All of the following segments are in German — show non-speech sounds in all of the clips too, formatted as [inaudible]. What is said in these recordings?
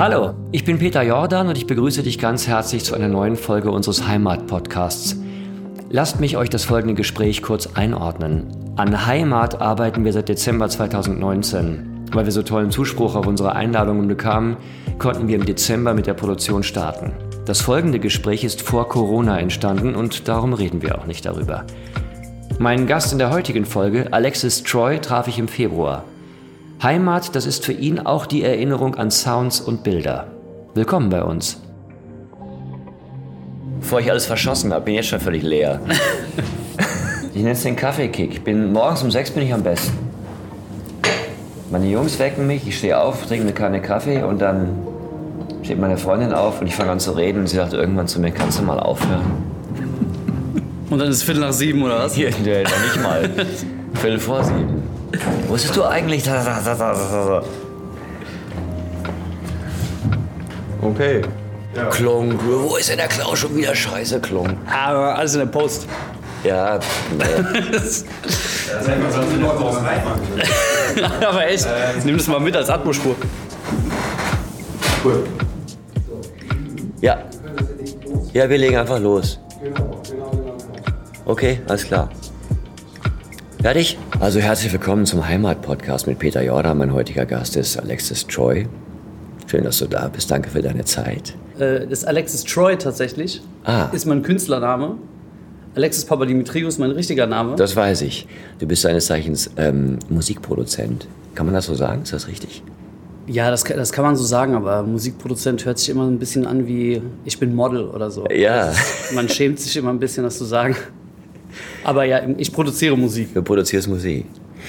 Hallo, ich bin Peter Jordan und ich begrüße dich ganz herzlich zu einer neuen Folge unseres Heimat-Podcasts. Lasst mich euch das folgende Gespräch kurz einordnen. An Heimat arbeiten wir seit Dezember 2019. Weil wir so tollen Zuspruch auf unsere Einladungen bekamen, konnten wir im Dezember mit der Produktion starten. Das folgende Gespräch ist vor Corona entstanden und darum reden wir auch nicht darüber. Meinen Gast in der heutigen Folge, Alexis Troy, traf ich im Februar. Heimat, das ist für ihn auch die Erinnerung an Sounds und Bilder. Willkommen bei uns. Bevor ich alles verschossen habe, bin ich jetzt schon völlig leer. [laughs] ich nenne es den Kaffeekick. Bin, morgens um sechs bin ich am besten. Meine Jungs wecken mich, ich stehe auf, trinke eine Kanne Kaffee und dann steht meine Freundin auf und ich fange an zu reden und sie sagt irgendwann zu mir, kannst du mal aufhören? Und dann ist es Viertel nach sieben oder was? [laughs] Hier, nee, noch nicht mal. Viertel vor sieben. Wusstest du eigentlich? Okay. Klonk, wo ist denn der Klau schon wieder? Scheiße, Klonk. Aber alles in der Post. Ja, äh, [laughs] Aber echt, nimm das mal mit als Atmospur. Cool. ja. Ja, wir legen einfach los. Okay, alles klar. Fertig? Also herzlich willkommen zum Heimat-Podcast mit Peter Jordan. Mein heutiger Gast ist Alexis Troy. Schön, dass du da bist. Danke für deine Zeit. Äh, Das ist Alexis Troy tatsächlich. Ah. Ist mein Künstlername. Alexis Papadimitriou ist mein richtiger Name. Das weiß ich. Du bist seines Zeichens ähm, Musikproduzent. Kann man das so sagen? Ist das richtig? ja, das, das kann man so sagen, aber Musikproduzent hört sich immer ein bisschen an wie ich bin Model oder so. Ja. Man schämt sich immer ein bisschen, das zu sagen. Aber ja, ich produziere Musik. Du produzierst Musik.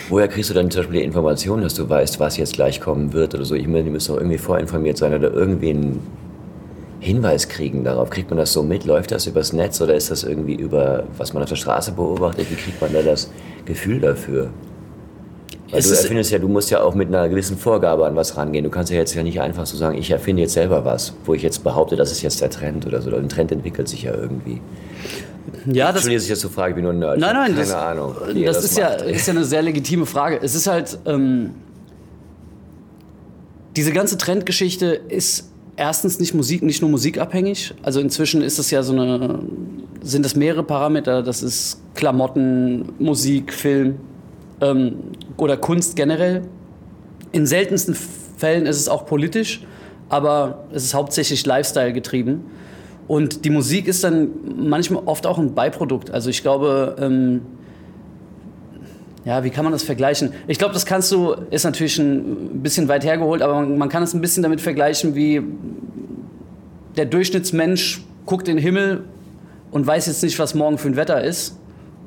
Woher kriegst du dann zum Beispiel die Informationen, dass du weißt, was jetzt gleich kommen wird oder so? Ich meine, du musst doch irgendwie vorinformiert sein oder irgendwie einen Hinweis kriegen darauf. Kriegt man das so mit? Läuft das übers Netz oder ist das irgendwie über, was man auf der Straße beobachtet? Wie kriegt man da das Gefühl dafür? Weil Es du erfindest ja, du musst ja auch mit einer gewissen Vorgabe an was rangehen. Du kannst ja jetzt ja nicht einfach so sagen, ich erfinde jetzt selber was, wo ich jetzt behaupte, das ist jetzt der Trend oder so. Ein Trend entwickelt sich ja irgendwie. Ja, das, Entschuldige, dass ich jetzt so frage, ich bin nur ein Nerd. Nein, nein, keine das, Ahnung. ihr das, ist, ja, ist ja eine sehr legitime Frage. Es ist halt, ähm, diese ganze Trendgeschichte ist erstens nicht Musik, nicht nur musikabhängig. Also inzwischen ist es ja so eine, sind es mehrere Parameter. Das ist Klamotten, Musik, Film ähm, oder Kunst generell. In seltensten Fällen ist es auch politisch, aber es ist hauptsächlich Lifestyle getrieben. Und die Musik ist dann manchmal oft auch ein Beiprodukt. Also ich glaube, ähm, ja, wie kann man das vergleichen? Ich glaube, das kannst du, ist natürlich ein bisschen weit hergeholt, aber man, man kann es ein bisschen damit vergleichen, wie der Durchschnittsmensch guckt in den Himmel und weiß jetzt nicht, was morgen für ein Wetter ist.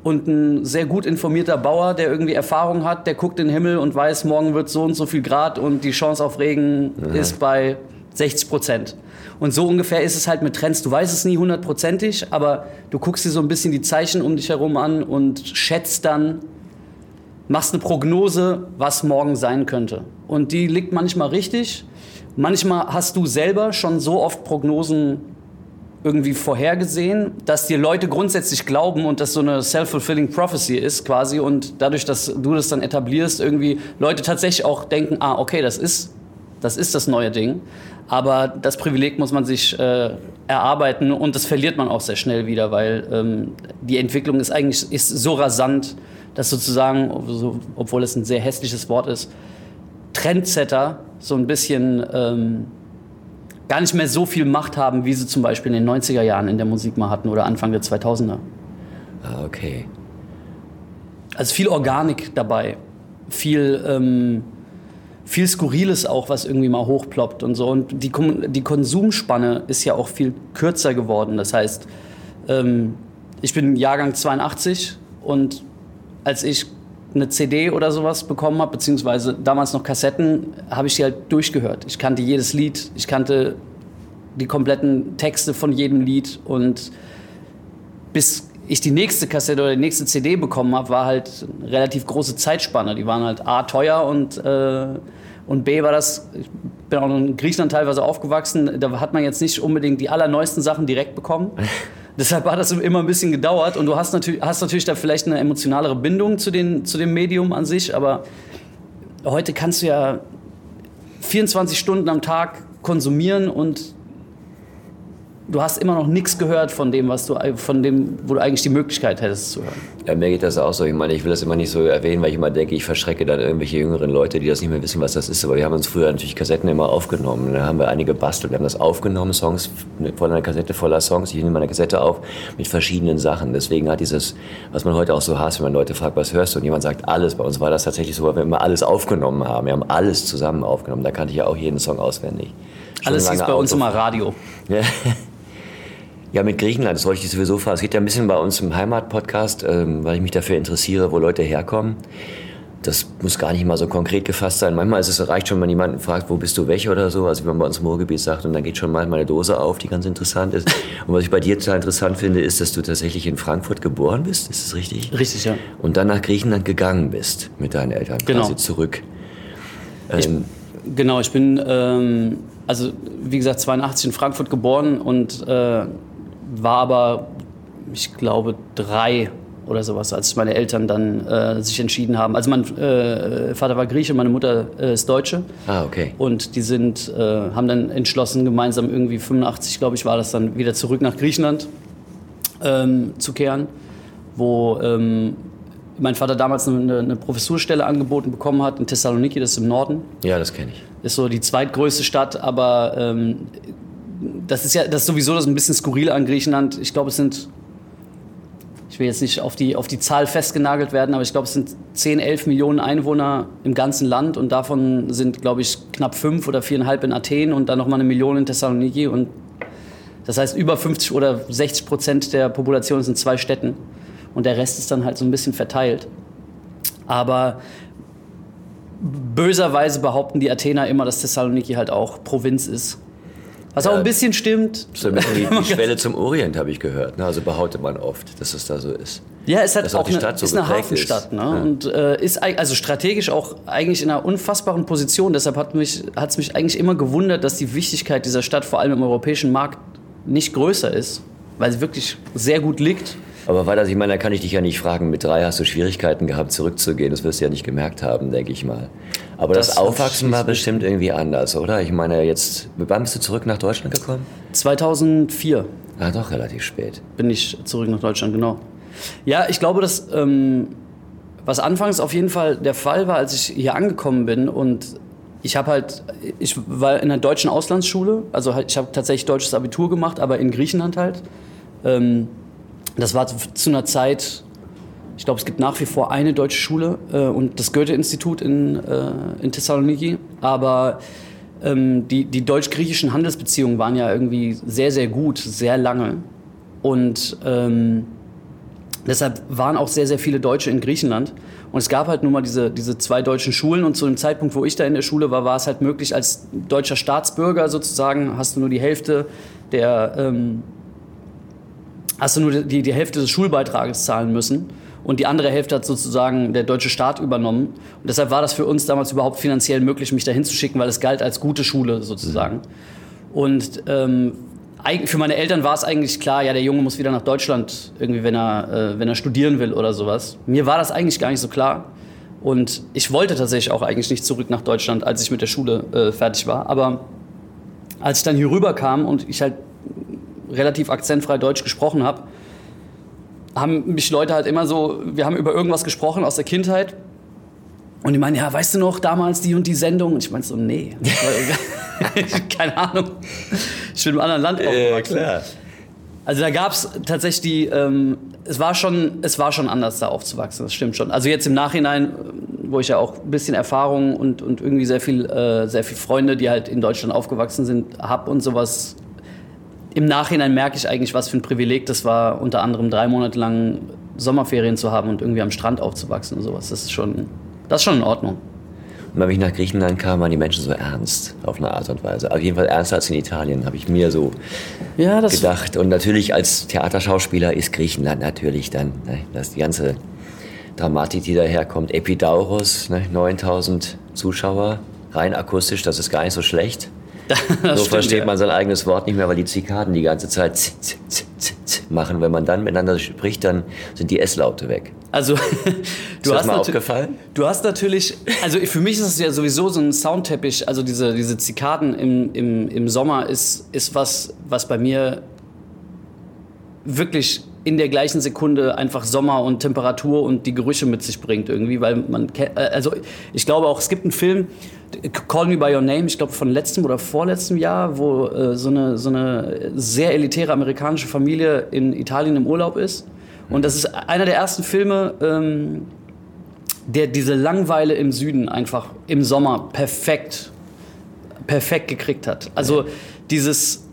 Und ein sehr gut informierter Bauer, der irgendwie Erfahrung hat, der guckt in den Himmel und weiß, morgen wird so und so viel Grad und die Chance auf Regen ist bei 60 Prozent. Und so ungefähr ist es halt mit Trends. Du weißt es nie hundertprozentig, aber du guckst dir so ein bisschen die Zeichen um dich herum an und schätzt dann, machst eine Prognose, was morgen sein könnte. Und die liegt manchmal richtig. Manchmal hast du selber schon so oft Prognosen irgendwie vorhergesehen, dass dir Leute grundsätzlich glauben und das so eine self-fulfilling prophecy ist quasi und dadurch, dass du das dann etablierst, irgendwie Leute tatsächlich auch denken, ah, okay, das ist das, ist das neue Ding. Aber das Privileg muss man sich äh, erarbeiten und das verliert man auch sehr schnell wieder, weil ähm, die Entwicklung ist eigentlich ist so rasant, dass sozusagen, so, obwohl es ein sehr hässliches Wort ist, Trendsetter so ein bisschen ähm, gar nicht mehr so viel Macht haben, wie sie zum Beispiel in den 90er Jahren in der Musik mal hatten oder Anfang der 2000er. Ah, okay. Also viel Organik dabei, viel, ähm, viel Skurriles auch, was irgendwie mal hochploppt und so. Und die, die Konsumspanne ist ja auch viel kürzer geworden. Das heißt, ähm, ich bin Jahrgang 82 und als ich eine CD oder sowas bekommen habe, beziehungsweise damals noch Kassetten, habe ich die halt durchgehört. Ich kannte jedes Lied, ich kannte die kompletten Texte von jedem Lied und bis ich die nächste Kassette oder die nächste CD bekommen habe, war halt eine relativ große Zeitspanne. Die waren halt A, teuer und, äh, und B, war das, ich bin auch in Griechenland teilweise aufgewachsen, da hat man jetzt nicht unbedingt die allerneuesten Sachen direkt bekommen. [laughs] Deshalb hat das immer ein bisschen gedauert und du hast natürlich, hast natürlich da vielleicht eine emotionalere Bindung zu, den, zu dem Medium an sich, aber heute kannst du ja 24 Stunden am Tag konsumieren und du hast immer noch nichts gehört von dem, was du, von dem, wo du eigentlich die Möglichkeit hättest zu hören. Ja, mir geht das auch so. Ich meine, ich will das immer nicht so erwähnen, weil ich immer denke, ich verschrecke dann irgendwelche jüngeren Leute, die das nicht mehr wissen, was das ist. Aber wir haben uns früher natürlich Kassetten immer aufgenommen. Da haben wir einige gebastelt. Wir haben das aufgenommen, Songs von einer Kassette voller Songs. Ich nehme meine Kassette auf mit verschiedenen Sachen. Deswegen hat dieses, was man heute auch so hasst, wenn man Leute fragt, was hörst du? Und jemand sagt alles. Bei uns war das tatsächlich so, weil wir immer alles aufgenommen haben. Wir haben alles zusammen aufgenommen. Da kannte ich ja auch jeden Song auswendig. Schon alles hieß bei uns immer Radio. Ja. [laughs] Ja, mit Griechenland, das wollte ich sowieso fragen. Es geht ja ein bisschen bei uns im Heimatpodcast, ähm, weil ich mich dafür interessiere, wo Leute herkommen. Das muss gar nicht mal so konkret gefasst sein. Manchmal ist es reicht schon, wenn jemanden fragt, wo bist du weg oder so, also wie man bei uns im Ruhrgebiet sagt, und dann geht schon mal eine Dose auf, die ganz interessant ist. [laughs] Und was ich bei dir total interessant finde, ist, dass du tatsächlich in Frankfurt geboren bist, ist das richtig? Richtig, ja. Und dann nach Griechenland gegangen bist mit deinen Eltern, genau. quasi zurück. Ähm, ich, genau, ich bin, ähm, also wie gesagt, 82 in Frankfurt geboren und äh, war aber, ich glaube, drei oder sowas, als meine Eltern dann äh, sich entschieden haben. Also mein äh, Vater war Grieche, meine Mutter äh, ist Deutsche. Ah, okay. Und die sind, äh, haben dann entschlossen, gemeinsam irgendwie 85, glaube ich, war das dann wieder zurück nach Griechenland ähm, zu kehren, wo ähm, mein Vater damals eine, eine, Professurstelle angeboten bekommen hat in Thessaloniki, das ist im Norden. Ja, das kenne ich. Ist so die zweitgrößte Stadt, aber ähm, das ist ja das ist sowieso das ein bisschen skurril an Griechenland. Ich glaube, es sind, ich will jetzt nicht auf die, auf die Zahl festgenagelt werden, aber ich glaube, es sind 10, 11 Millionen Einwohner im ganzen Land und davon sind, glaube ich, knapp fünf oder viereinhalb in Athen und dann nochmal eine Million in Thessaloniki. Und das heißt, über 50 oder 60 Prozent der Population sind zwei Städten und der Rest ist dann halt so ein bisschen verteilt. Aber böserweise behaupten die Athener immer, dass Thessaloniki halt auch Provinz ist. Was ja, auch ein bisschen stimmt. So die, [laughs] die Schwelle zum Orient habe ich gehört. Ne? Also behauptet man oft, dass es da so ist. Ja, es hat auch, auch eine, so ist eine Hafenstadt. Ne? Ja. Und äh, ist also strategisch auch eigentlich in einer unfassbaren Position. Deshalb hat es mich, mich eigentlich immer gewundert, dass die Wichtigkeit dieser Stadt vor allem im europäischen Markt nicht größer ist. Weil sie wirklich sehr gut liegt. Aber das, ich meine, da kann ich dich ja nicht fragen, mit drei hast du Schwierigkeiten gehabt, zurückzugehen. Das wirst du ja nicht gemerkt haben, denke ich mal. Aber das, das Aufwachsen war bestimmt irgendwie anders, oder? Ich meine, jetzt, wann bist du zurück nach Deutschland gekommen? 2004. Ah, doch, relativ spät. Bin ich zurück nach Deutschland, genau. Ja, ich glaube, dass, ähm, was anfangs auf jeden Fall der Fall war, als ich hier angekommen bin und ich habe halt, ich war in einer deutschen Auslandsschule, also halt, ich habe tatsächlich deutsches Abitur gemacht, aber in Griechenland halt. Ähm, das war zu einer Zeit, ich glaube, es gibt nach wie vor eine deutsche Schule äh, und das Goethe-Institut in, äh, in Thessaloniki. Aber ähm, die, die deutsch-griechischen Handelsbeziehungen waren ja irgendwie sehr, sehr gut, sehr lange. Und ähm, deshalb waren auch sehr, sehr viele Deutsche in Griechenland. Und es gab halt nun mal diese, diese zwei deutschen Schulen. Und zu dem Zeitpunkt, wo ich da in der Schule war, war es halt möglich, als deutscher Staatsbürger sozusagen, hast du nur die Hälfte der, ähm, hast du nur die, die Hälfte des Schulbeitrages zahlen müssen. Und die andere Hälfte hat sozusagen der deutsche Staat übernommen. Und deshalb war das für uns damals überhaupt finanziell möglich, mich dahin zu schicken, weil es galt als gute Schule sozusagen. Und ähm, für meine Eltern war es eigentlich klar, ja, der Junge muss wieder nach Deutschland, irgendwie, wenn er, äh, wenn er studieren will oder sowas. Mir war das eigentlich gar nicht so klar. Und ich wollte tatsächlich auch eigentlich nicht zurück nach Deutschland, als ich mit der Schule äh, fertig war. Aber als ich dann hier rüber kam und ich halt relativ akzentfrei Deutsch gesprochen habe, haben mich Leute halt immer so, wir haben über irgendwas gesprochen aus der Kindheit. Und die meinen, ja, weißt du noch damals die und die Sendung? Und ich meinte so, nee. [laughs] Keine Ahnung. Ich bin im anderen Land aufgewachsen. Ja. Also da gab es tatsächlich die, ähm, es, war schon, es war schon anders da aufzuwachsen, das stimmt schon. Also jetzt im Nachhinein, wo ich ja auch ein bisschen Erfahrung und, und irgendwie sehr viel, äh, sehr viel Freunde, die halt in Deutschland aufgewachsen sind, habe und sowas im Nachhinein merke ich eigentlich, was für ein Privileg das war, unter anderem drei Monate lang Sommerferien zu haben und irgendwie am Strand aufzuwachsen und sowas. Das ist schon, das ist schon in Ordnung. Und wenn ich nach Griechenland kam, waren die Menschen so ernst, auf eine Art und Weise. Auf jeden Fall ernster als in Italien, habe ich mir so ja, gedacht. Und natürlich als Theaterschauspieler ist Griechenland natürlich dann, ne, das die ganze Dramatik, die daherkommt. Epidauros, ne, 9000 Zuschauer, rein akustisch, das ist gar nicht so schlecht. [laughs] So versteht ja. man sein eigenes Wort nicht mehr, weil die Zikaden die ganze Zeit z, z, z, machen. Wenn man dann miteinander spricht, dann sind die S-Laute weg. Also, [laughs] du hast mal aufgefallen? Du hast natürlich, also für mich ist es ja sowieso so ein Soundteppich, also diese, diese Zikaden im, im, im Sommer ist, ist was, was bei mir wirklich in der gleichen Sekunde einfach Sommer und Temperatur und die Gerüche mit sich bringt irgendwie, weil man äh, also ich glaube auch, es gibt einen Film, Call Me By Your Name, ich glaube von letztem oder vorletztem Jahr, wo äh, so, eine, so eine sehr elitäre amerikanische Familie in Italien im Urlaub ist. Und das ist einer der ersten Filme, ähm, der diese Langweile im Süden einfach im Sommer perfekt, perfekt gekriegt hat. Also dieses,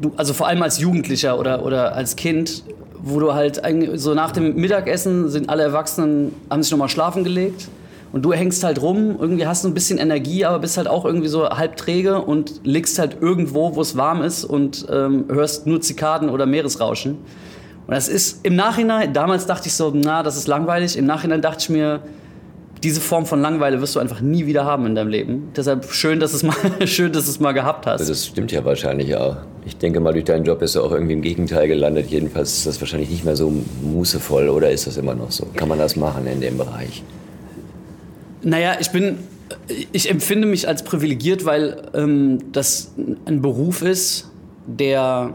du, also vor allem als Jugendlicher oder, oder als Kind, wo du halt so nach dem Mittagessen sind alle Erwachsenen, haben sich nochmal schlafen gelegt und du hängst halt rum, irgendwie hast du ein bisschen Energie, aber bist halt auch irgendwie so halb träge und liegst halt irgendwo, wo es warm ist und ähm, hörst nur Zikaden oder Meeresrauschen. Und das ist im Nachhinein, damals dachte ich so, na, das ist langweilig. Im Nachhinein dachte ich mir, diese Form von Langeweile wirst du einfach nie wieder haben in deinem Leben. Deshalb schön, dass es mal, [laughs] schön, dass es mal gehabt hast. Das stimmt ja wahrscheinlich auch. Ich denke mal, durch deinen Job bist du auch irgendwie im Gegenteil gelandet. Jedenfalls ist das wahrscheinlich nicht mehr so mußevoll oder ist das immer noch so? Kann man das machen in dem Bereich? Naja, ich bin, ich empfinde mich als privilegiert, weil ähm, das ein Beruf ist, der,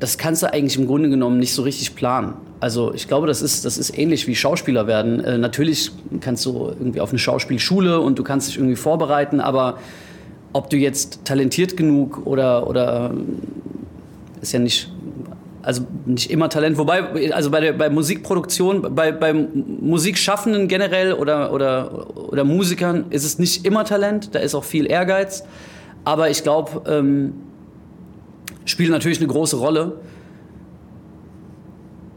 das kannst du eigentlich im Grunde genommen nicht so richtig planen. Also ich glaube, das ist, das ist ähnlich wie Schauspieler werden. Äh, natürlich kannst du irgendwie auf eine Schauspielschule und du kannst dich irgendwie vorbereiten, aber ob du jetzt talentiert genug oder, oder ist ja nicht, also nicht immer Talent. Wobei, also bei der bei Musikproduktion, bei, bei Musikschaffenden generell oder, oder, oder Musikern ist es nicht immer Talent, da ist auch viel Ehrgeiz. Aber ich glaube, ähm, spielt natürlich eine große Rolle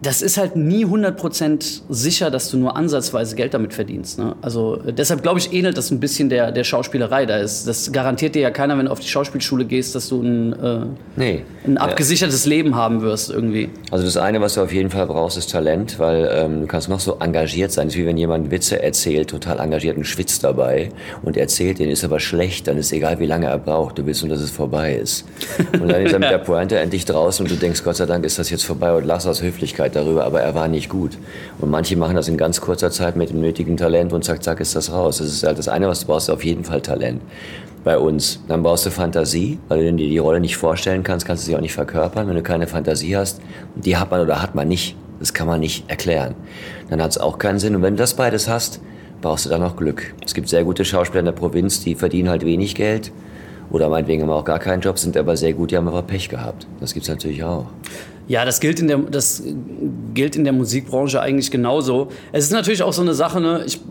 das ist halt nie 100% sicher, dass du nur ansatzweise Geld damit verdienst. Ne? Also deshalb glaube ich, ähnelt das ein bisschen der, der Schauspielerei. Da ist, das garantiert dir ja keiner, wenn du auf die Schauspielschule gehst, dass du ein, äh, nee. ein abgesichertes ja. Leben haben wirst irgendwie. Also das eine, was du auf jeden Fall brauchst, ist Talent, weil ähm, du kannst noch so engagiert sein. Es ist wie wenn jemand Witze erzählt, total engagiert und schwitzt dabei und erzählt, den ist aber schlecht, dann ist egal, wie lange er braucht. Du willst nur, dass es vorbei ist. Und dann ist er mit [laughs] der Pointe endlich draußen und du denkst, Gott sei Dank ist das jetzt vorbei und lass aus Höflichkeit Öffentlichkeit darüber, aber er war nicht gut. Und manche machen das in ganz kurzer Zeit mit dem nötigen Talent und zack, zack ist das raus. Das ist halt das eine, was du brauchst, auf jeden Fall Talent bei uns. Dann brauchst du Fantasie, weil du dir die Rolle nicht vorstellen kannst, kannst du sie auch nicht verkörpern. Wenn du keine Fantasie hast, die hat man oder hat man nicht. Das kann man nicht erklären. Dann hat es auch keinen Sinn. Und wenn du das beides hast, brauchst du dann noch Glück. Es gibt sehr gute Schauspieler in der Provinz, die verdienen halt wenig Geld oder meinetwegen haben auch gar keinen Job, sind aber sehr gut, die haben aber Pech gehabt. Das gibt es natürlich auch. Ja, das gilt, in der, das gilt in der Musikbranche eigentlich genauso. Es ist natürlich auch so eine Sache, ne? ich,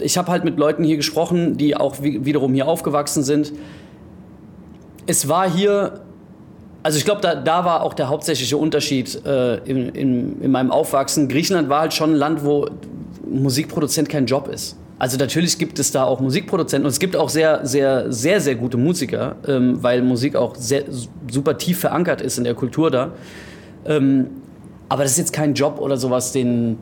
ich habe halt mit Leuten hier gesprochen, die auch wiederum hier aufgewachsen sind. Es war hier, also ich glaube, da, da war auch der hauptsächliche Unterschied äh, in, in, in meinem Aufwachsen. Griechenland war halt schon ein Land, wo Musikproduzent kein Job ist. Also natürlich gibt es da auch Musikproduzenten und es gibt auch sehr, sehr, sehr, sehr gute Musiker, ähm, weil Musik auch sehr, super tief verankert ist in der Kultur da. Ähm, aber das ist jetzt kein Job oder sowas, den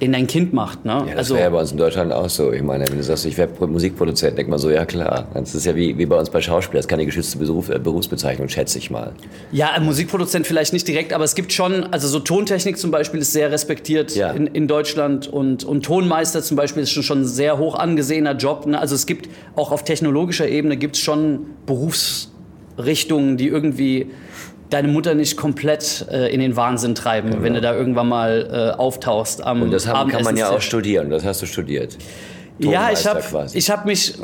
den dein Kind macht. Ne? Ja, das also, wäre ja bei uns in Deutschland auch so. Ich meine, wenn du sagst, ich werde Musikproduzent, denk mal so, ja klar. Das ist ja wie, wie bei uns bei Schauspielern, das ist keine geschützte Beruf, äh, Berufsbezeichnung, schätze ich mal. Ja, ein Musikproduzent vielleicht nicht direkt, aber es gibt schon, also so Tontechnik zum Beispiel ist sehr respektiert ja. in, in Deutschland und, und Tonmeister zum Beispiel ist schon, schon ein sehr hoch angesehener Job. Ne? Also es gibt auch auf technologischer Ebene gibt es schon Berufsrichtungen, die irgendwie deine Mutter nicht komplett äh, in den Wahnsinn treiben, genau. wenn du da irgendwann mal äh, auftauchst am Und das haben, kann man ja auch studieren, das hast du studiert. Ja, ich habe hab mich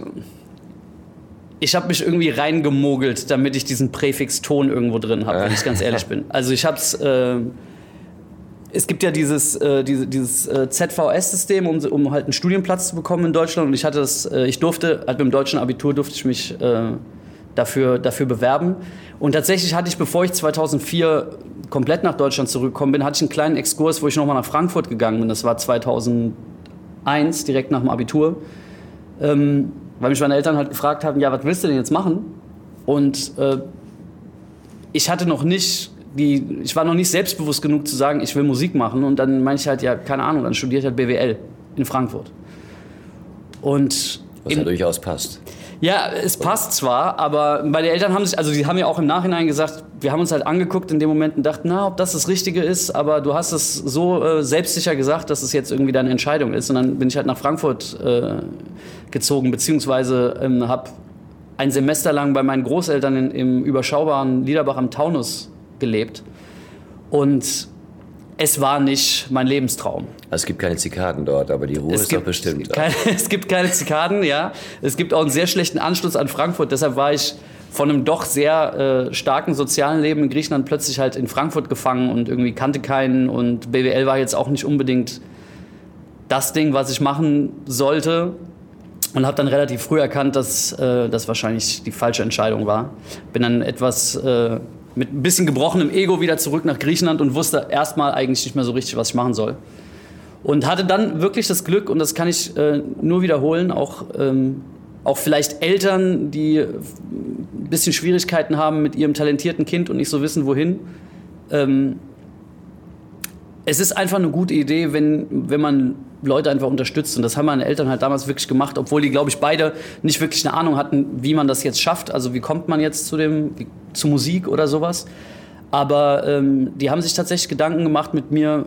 ich habe mich irgendwie reingemogelt, damit ich diesen Präfix Ton irgendwo drin habe, wenn ich ganz ehrlich [laughs] bin. Also ich habe es äh, es gibt ja dieses, äh, diese, dieses äh, ZVS-System, um, um halt einen Studienplatz zu bekommen in Deutschland. Und ich hatte das, äh, ich durfte, halt mit dem deutschen Abitur durfte ich mich äh, dafür, dafür bewerben. Und tatsächlich hatte ich, bevor ich 2004 komplett nach Deutschland zurückgekommen bin, hatte ich einen kleinen Exkurs, wo ich nochmal nach Frankfurt gegangen bin. Das war 2001, direkt nach dem Abitur. Ähm, weil mich meine Eltern halt gefragt haben, ja, was willst du denn jetzt machen? Und äh, ich hatte noch nicht die, ich war noch nicht selbstbewusst genug zu sagen, ich will Musik machen. Und dann meine ich halt, ja, keine Ahnung, dann studiere ich halt BWL in Frankfurt. Und Was ja durchaus passt. Ja, es passt zwar, aber meine Eltern haben sich, also die haben ja auch im Nachhinein gesagt, wir haben uns halt angeguckt in dem Moment und dachten, na, ob das das Richtige ist, aber du hast es so äh, selbstsicher gesagt, dass es jetzt irgendwie deine Entscheidung ist. Und dann bin ich halt nach Frankfurt äh, gezogen, beziehungsweise ähm, habe ein Semester lang bei meinen Großeltern in, im überschaubaren Liederbach am Taunus gelebt. Und es war nicht mein Lebenstraum. Es gibt keine Zikaden dort, aber die Ruhe es ist gibt, doch bestimmt. Keine, [laughs] es gibt keine Zikaden, ja. Es gibt auch einen sehr schlechten Anschluss an Frankfurt. Deshalb war ich von einem doch sehr äh, starken sozialen Leben in Griechenland plötzlich halt in Frankfurt gefangen und irgendwie kannte keinen. Und BWL war jetzt auch nicht unbedingt das Ding, was ich machen sollte. Und habe dann relativ früh erkannt, dass äh, das wahrscheinlich die falsche Entscheidung war. Bin dann etwas... Äh, mit ein bisschen gebrochenem Ego wieder zurück nach Griechenland und wusste erstmal eigentlich nicht mehr so richtig, was ich machen soll. Und hatte dann wirklich das Glück, und das kann ich äh, nur wiederholen, auch, ähm, auch vielleicht Eltern, die ein bisschen Schwierigkeiten haben mit ihrem talentierten Kind und nicht so wissen, wohin. Ähm, es ist einfach eine gute Idee, wenn, wenn man Leute einfach unterstützt. Und das haben meine Eltern halt damals wirklich gemacht, obwohl die, glaube ich, beide nicht wirklich eine Ahnung hatten, wie man das jetzt schafft. Also wie kommt man jetzt zu, dem, zu Musik oder sowas. Aber ähm, die haben sich tatsächlich Gedanken gemacht mit mir,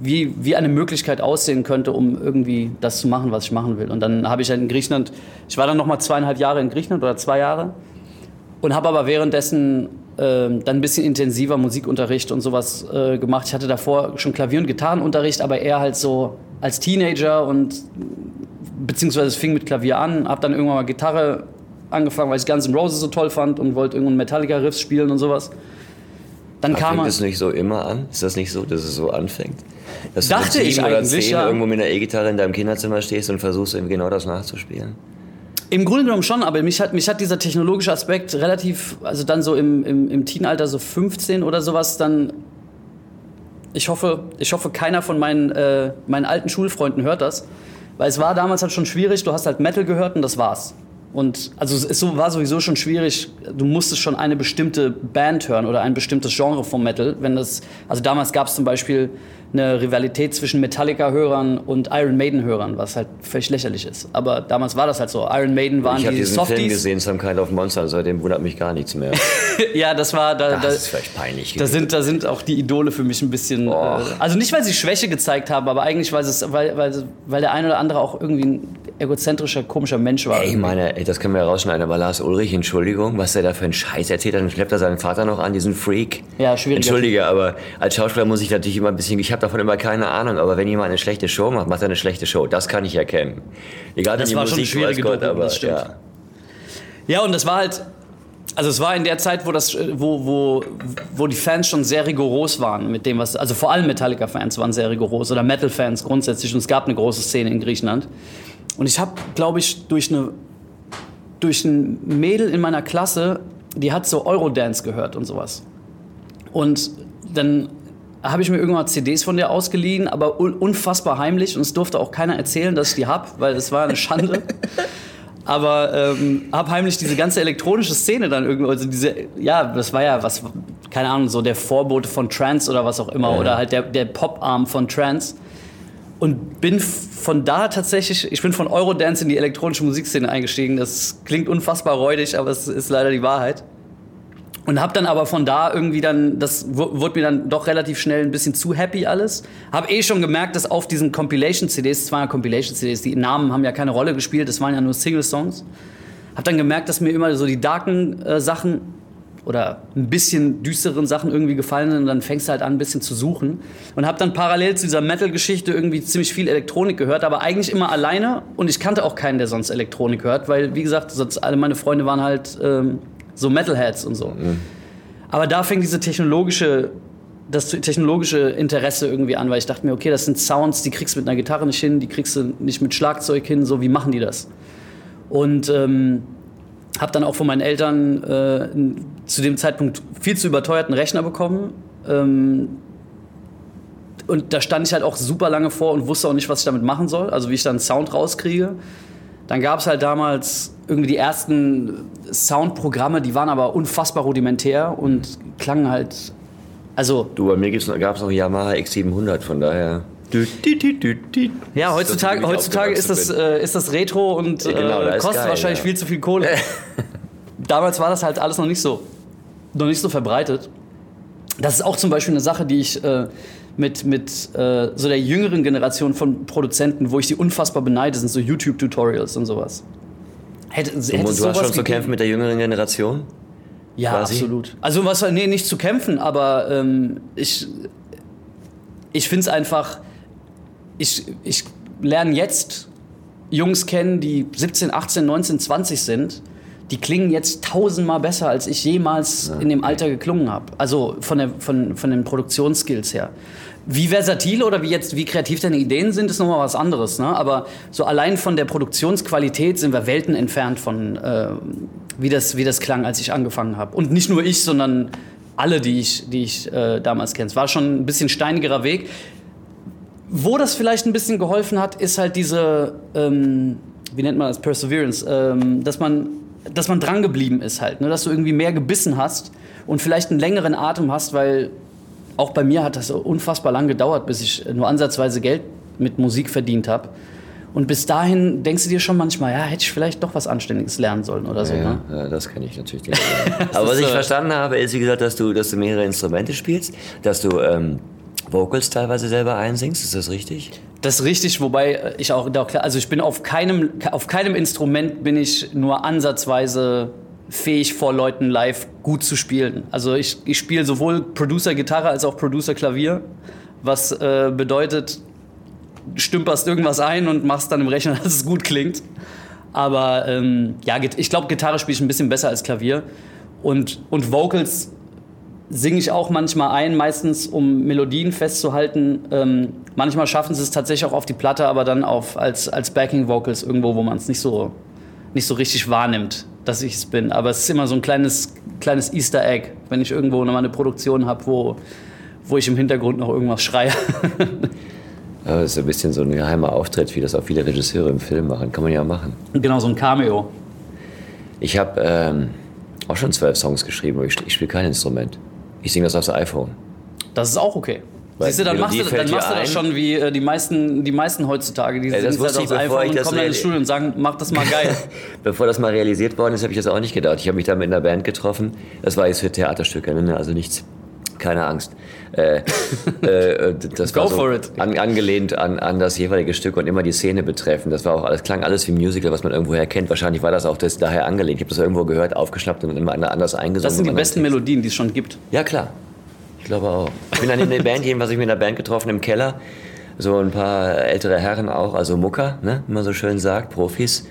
wie, wie eine Möglichkeit aussehen könnte, um irgendwie das zu machen, was ich machen will. Und dann habe ich halt in Griechenland, ich war dann noch mal zweieinhalb Jahre in Griechenland oder zwei Jahre und habe aber währenddessen äh, dann ein bisschen intensiver Musikunterricht und sowas äh, gemacht. Ich hatte davor schon Klavier- und Gitarrenunterricht, aber eher halt so als Teenager und beziehungsweise es fing mit Klavier an, habe dann irgendwann mal Gitarre angefangen, weil ich Guns N' Roses so toll fand und wollte irgendeinen Metallica-Riff spielen und sowas. Dann Aber kam fängt es nicht so immer an? Ist das nicht so, dass es so anfängt? Dass Dachte du mit ich oder zehn ja. irgendwo mit einer E-Gitarre in deinem Kinderzimmer stehst und versuchst genau das nachzuspielen? Im Grunde genommen schon, aber mich hat, mich hat dieser technologische Aspekt relativ, also dann so im, im, im Teenalter, so 15 oder sowas, dann ich hoffe, ich hoffe, keiner von meinen, äh, meinen alten Schulfreunden hört das. Weil es war damals halt schon schwierig, du hast halt Metal gehört und das war's. Und also es war sowieso schon schwierig, du musstest schon eine bestimmte Band hören oder ein bestimmtes Genre vom Metal. Wenn das, also damals gab es zum Beispiel eine Rivalität zwischen Metallica-Hörern und Iron Maiden-Hörern, was halt völlig lächerlich ist. Aber damals war das halt so. Iron Maiden waren ich die diesen Softies. Film gesehen, Some Kind of Monster, seitdem wundert mich gar nichts mehr. [laughs] ja, das war da. Das da, ist vielleicht peinlich. Da sind, da sind auch die Idole für mich ein bisschen. Äh, also nicht, weil sie Schwäche gezeigt haben, aber eigentlich, weil, es, weil, weil, weil der eine oder andere auch irgendwie ein egozentrischer, komischer Mensch war. Ey, ich meine, ey, das können wir ja rausschneiden, aber Lars Ulrich, Entschuldigung, was der da für einen Scheiß erzählt hat, dann schleppt er seinen Vater noch an, diesen Freak. Ja, schwierig. Entschuldige, aber als Schauspieler muss ich natürlich immer ein bisschen, ich habe davon immer keine Ahnung. Aber wenn jemand eine schlechte Show macht, macht er eine schlechte Show. Das kann ich erkennen. Egal, das war Musik, schon schwierige Gott, aber, das stimmt. Ja. ja, und das war halt, also es war in der Zeit, wo, das, wo, wo, wo die Fans schon sehr rigoros waren mit dem, was, also vor allem Metallica-Fans waren sehr rigoros oder Metal-Fans grundsätzlich und es gab eine große Szene in Griechenland. Und ich habe, glaube ich, durch eine durch ein Mädel in meiner Klasse, die hat so Eurodance gehört und sowas. Und dann habe ich mir irgendwann CDs von der ausgeliehen, aber unfassbar heimlich und es durfte auch keiner erzählen, dass ich die habe, weil es war eine Schande. [laughs] aber ähm, habe heimlich diese ganze elektronische Szene dann irgendwie, also diese, ja, das war ja was, keine Ahnung, so der Vorbote von Trance oder was auch immer, ja. oder halt der, der Pop-Arm von Trance. Und bin von da tatsächlich, ich bin von Eurodance in die elektronische Musikszene eingestiegen. Das klingt unfassbar räudig, aber es ist leider die Wahrheit. Und habe dann aber von da irgendwie dann, das wurde mir dann doch relativ schnell ein bisschen zu happy alles. Habe eh schon gemerkt, dass auf diesen Compilation-CDs, es waren ja Compilation-CDs, die Namen haben ja keine Rolle gespielt, das waren ja nur Single-Songs. Habe dann gemerkt, dass mir immer so die darken äh, Sachen oder ein bisschen düsteren Sachen irgendwie gefallen sind und dann fängst du halt an, ein bisschen zu suchen. Und habe dann parallel zu dieser Metal-Geschichte irgendwie ziemlich viel Elektronik gehört, aber eigentlich immer alleine und ich kannte auch keinen, der sonst Elektronik hört, weil, wie gesagt, sonst alle meine Freunde waren halt... Ähm, so Metalheads und so. Mhm. Aber da fängt diese technologische, das technologische Interesse irgendwie an, weil ich dachte mir, okay, das sind Sounds, die kriegst du mit einer Gitarre nicht hin, die kriegst du nicht mit Schlagzeug hin, so wie machen die das? Und ähm, habe dann auch von meinen Eltern äh, zu dem Zeitpunkt viel zu überteuerten Rechner bekommen. Ähm, und da stand ich halt auch super lange vor und wusste auch nicht, was ich damit machen soll, also wie ich dann Sound rauskriege. Dann gab es halt damals irgendwie die ersten Soundprogramme, die waren aber unfassbar rudimentär und klangen halt. Also. Du, bei mir gab es noch Yamaha X700, von daher. Ja, heutzutage, heutzutage ist, das, äh, ist das Retro und äh, genau, das kostet geil, wahrscheinlich ja. viel zu viel Kohle. [laughs] Damals war das halt alles noch nicht so, noch nicht so verbreitet. Das ist auch zum Beispiel eine Sache, die ich äh, mit, mit äh, so der jüngeren Generation von Produzenten, wo ich die unfassbar beneide, sind so YouTube-Tutorials und sowas. Hätte, hätte du, du hast schon zu kämpfen mit der jüngeren Generation? Ja, quasi? absolut. Also was, nee, nicht zu kämpfen, aber ähm, ich, ich finde es einfach, ich, ich lerne jetzt Jungs kennen, die 17, 18, 19, 20 sind, die klingen jetzt tausendmal besser, als ich jemals ja, in dem Alter geklungen habe. Also von, der, von, von den Produktionsskills her. Wie versatil oder wie jetzt wie kreativ deine Ideen sind, ist nochmal was anderes. Ne? Aber so allein von der Produktionsqualität sind wir Welten entfernt von äh, wie das wie das klang, als ich angefangen habe. Und nicht nur ich, sondern alle, die ich die ich äh, damals kenne. Es war schon ein bisschen steinigerer Weg. Wo das vielleicht ein bisschen geholfen hat, ist halt diese ähm, wie nennt man das Perseverance, ähm, dass man dass man dran geblieben ist halt, ne? dass du irgendwie mehr gebissen hast und vielleicht einen längeren Atem hast, weil auch bei mir hat das unfassbar lang gedauert, bis ich nur ansatzweise Geld mit Musik verdient habe. Und bis dahin denkst du dir schon manchmal, ja, hätte ich vielleicht doch was Anständiges lernen sollen oder so. Ja, ne? ja das kann ich natürlich [laughs] nicht. Aber was ich verstanden habe, ist, wie gesagt, dass du, dass du mehrere Instrumente spielst, dass du ähm, Vocals teilweise selber einsingst. Ist das richtig? Das ist richtig, wobei ich auch, also ich bin auf keinem, auf keinem Instrument bin ich nur ansatzweise fähig, vor Leuten live gut zu spielen. Also ich, ich spiele sowohl Producer-Gitarre als auch Producer-Klavier, was äh, bedeutet, stümperst irgendwas ein und machst dann im Rechner, [laughs] dass es gut klingt. Aber ähm, ja, ich glaube, Gitarre spiele ich ein bisschen besser als Klavier. Und, und Vocals singe ich auch manchmal ein, meistens um Melodien festzuhalten. Ähm, manchmal schaffen sie es tatsächlich auch auf die Platte, aber dann auf, als, als Backing Vocals irgendwo, wo man es nicht so, nicht so richtig wahrnimmt dass ich es bin. Aber es ist immer so ein kleines, kleines Easter Egg, wenn ich irgendwo noch mal eine Produktion habe, wo, wo ich im Hintergrund noch irgendwas schreie. [laughs] Das ist ein bisschen so ein geheimer Auftritt, wie das auch viele Regisseure im Film machen. Kann man ja machen. Genau, so ein Cameo. Ich habe ähm, auch schon zwölf Songs geschrieben, aber ich, ich spiele kein Instrument. Ich singe das aufs iPhone. Das ist auch okay. Siehst du, dann machst du, dann machst du das schon wie äh, die, meisten, die meisten heutzutage. Die ja, das wusste halt ich, bevor ich und kommen dann ins Studio und sagen, mach das mal geil. [laughs] bevor das mal realisiert worden ist, habe ich das auch nicht gedacht. Ich habe mich da mit einer Band getroffen. Das war jetzt für Theaterstücke, ne? also nichts. Keine Angst. Äh, äh, das Go war so an, angelehnt an, an das jeweilige Stück und immer die Szene betreffen. Das war auch alles, klang alles wie Musical, was man irgendwoher kennt. Wahrscheinlich war das auch das daher angelehnt. Ich habe das irgendwo gehört, aufgeschnappt und immer anders eingesungen. Das sind die besten Melodien, die es schon gibt. Ja, klar. Ich glaube auch. Ich bin dann in der Band, jedenfalls ich mit einer Band getroffen im Keller. So ein paar ältere Herren auch, also Mucker, ne, wie man so schön sagt, Profis.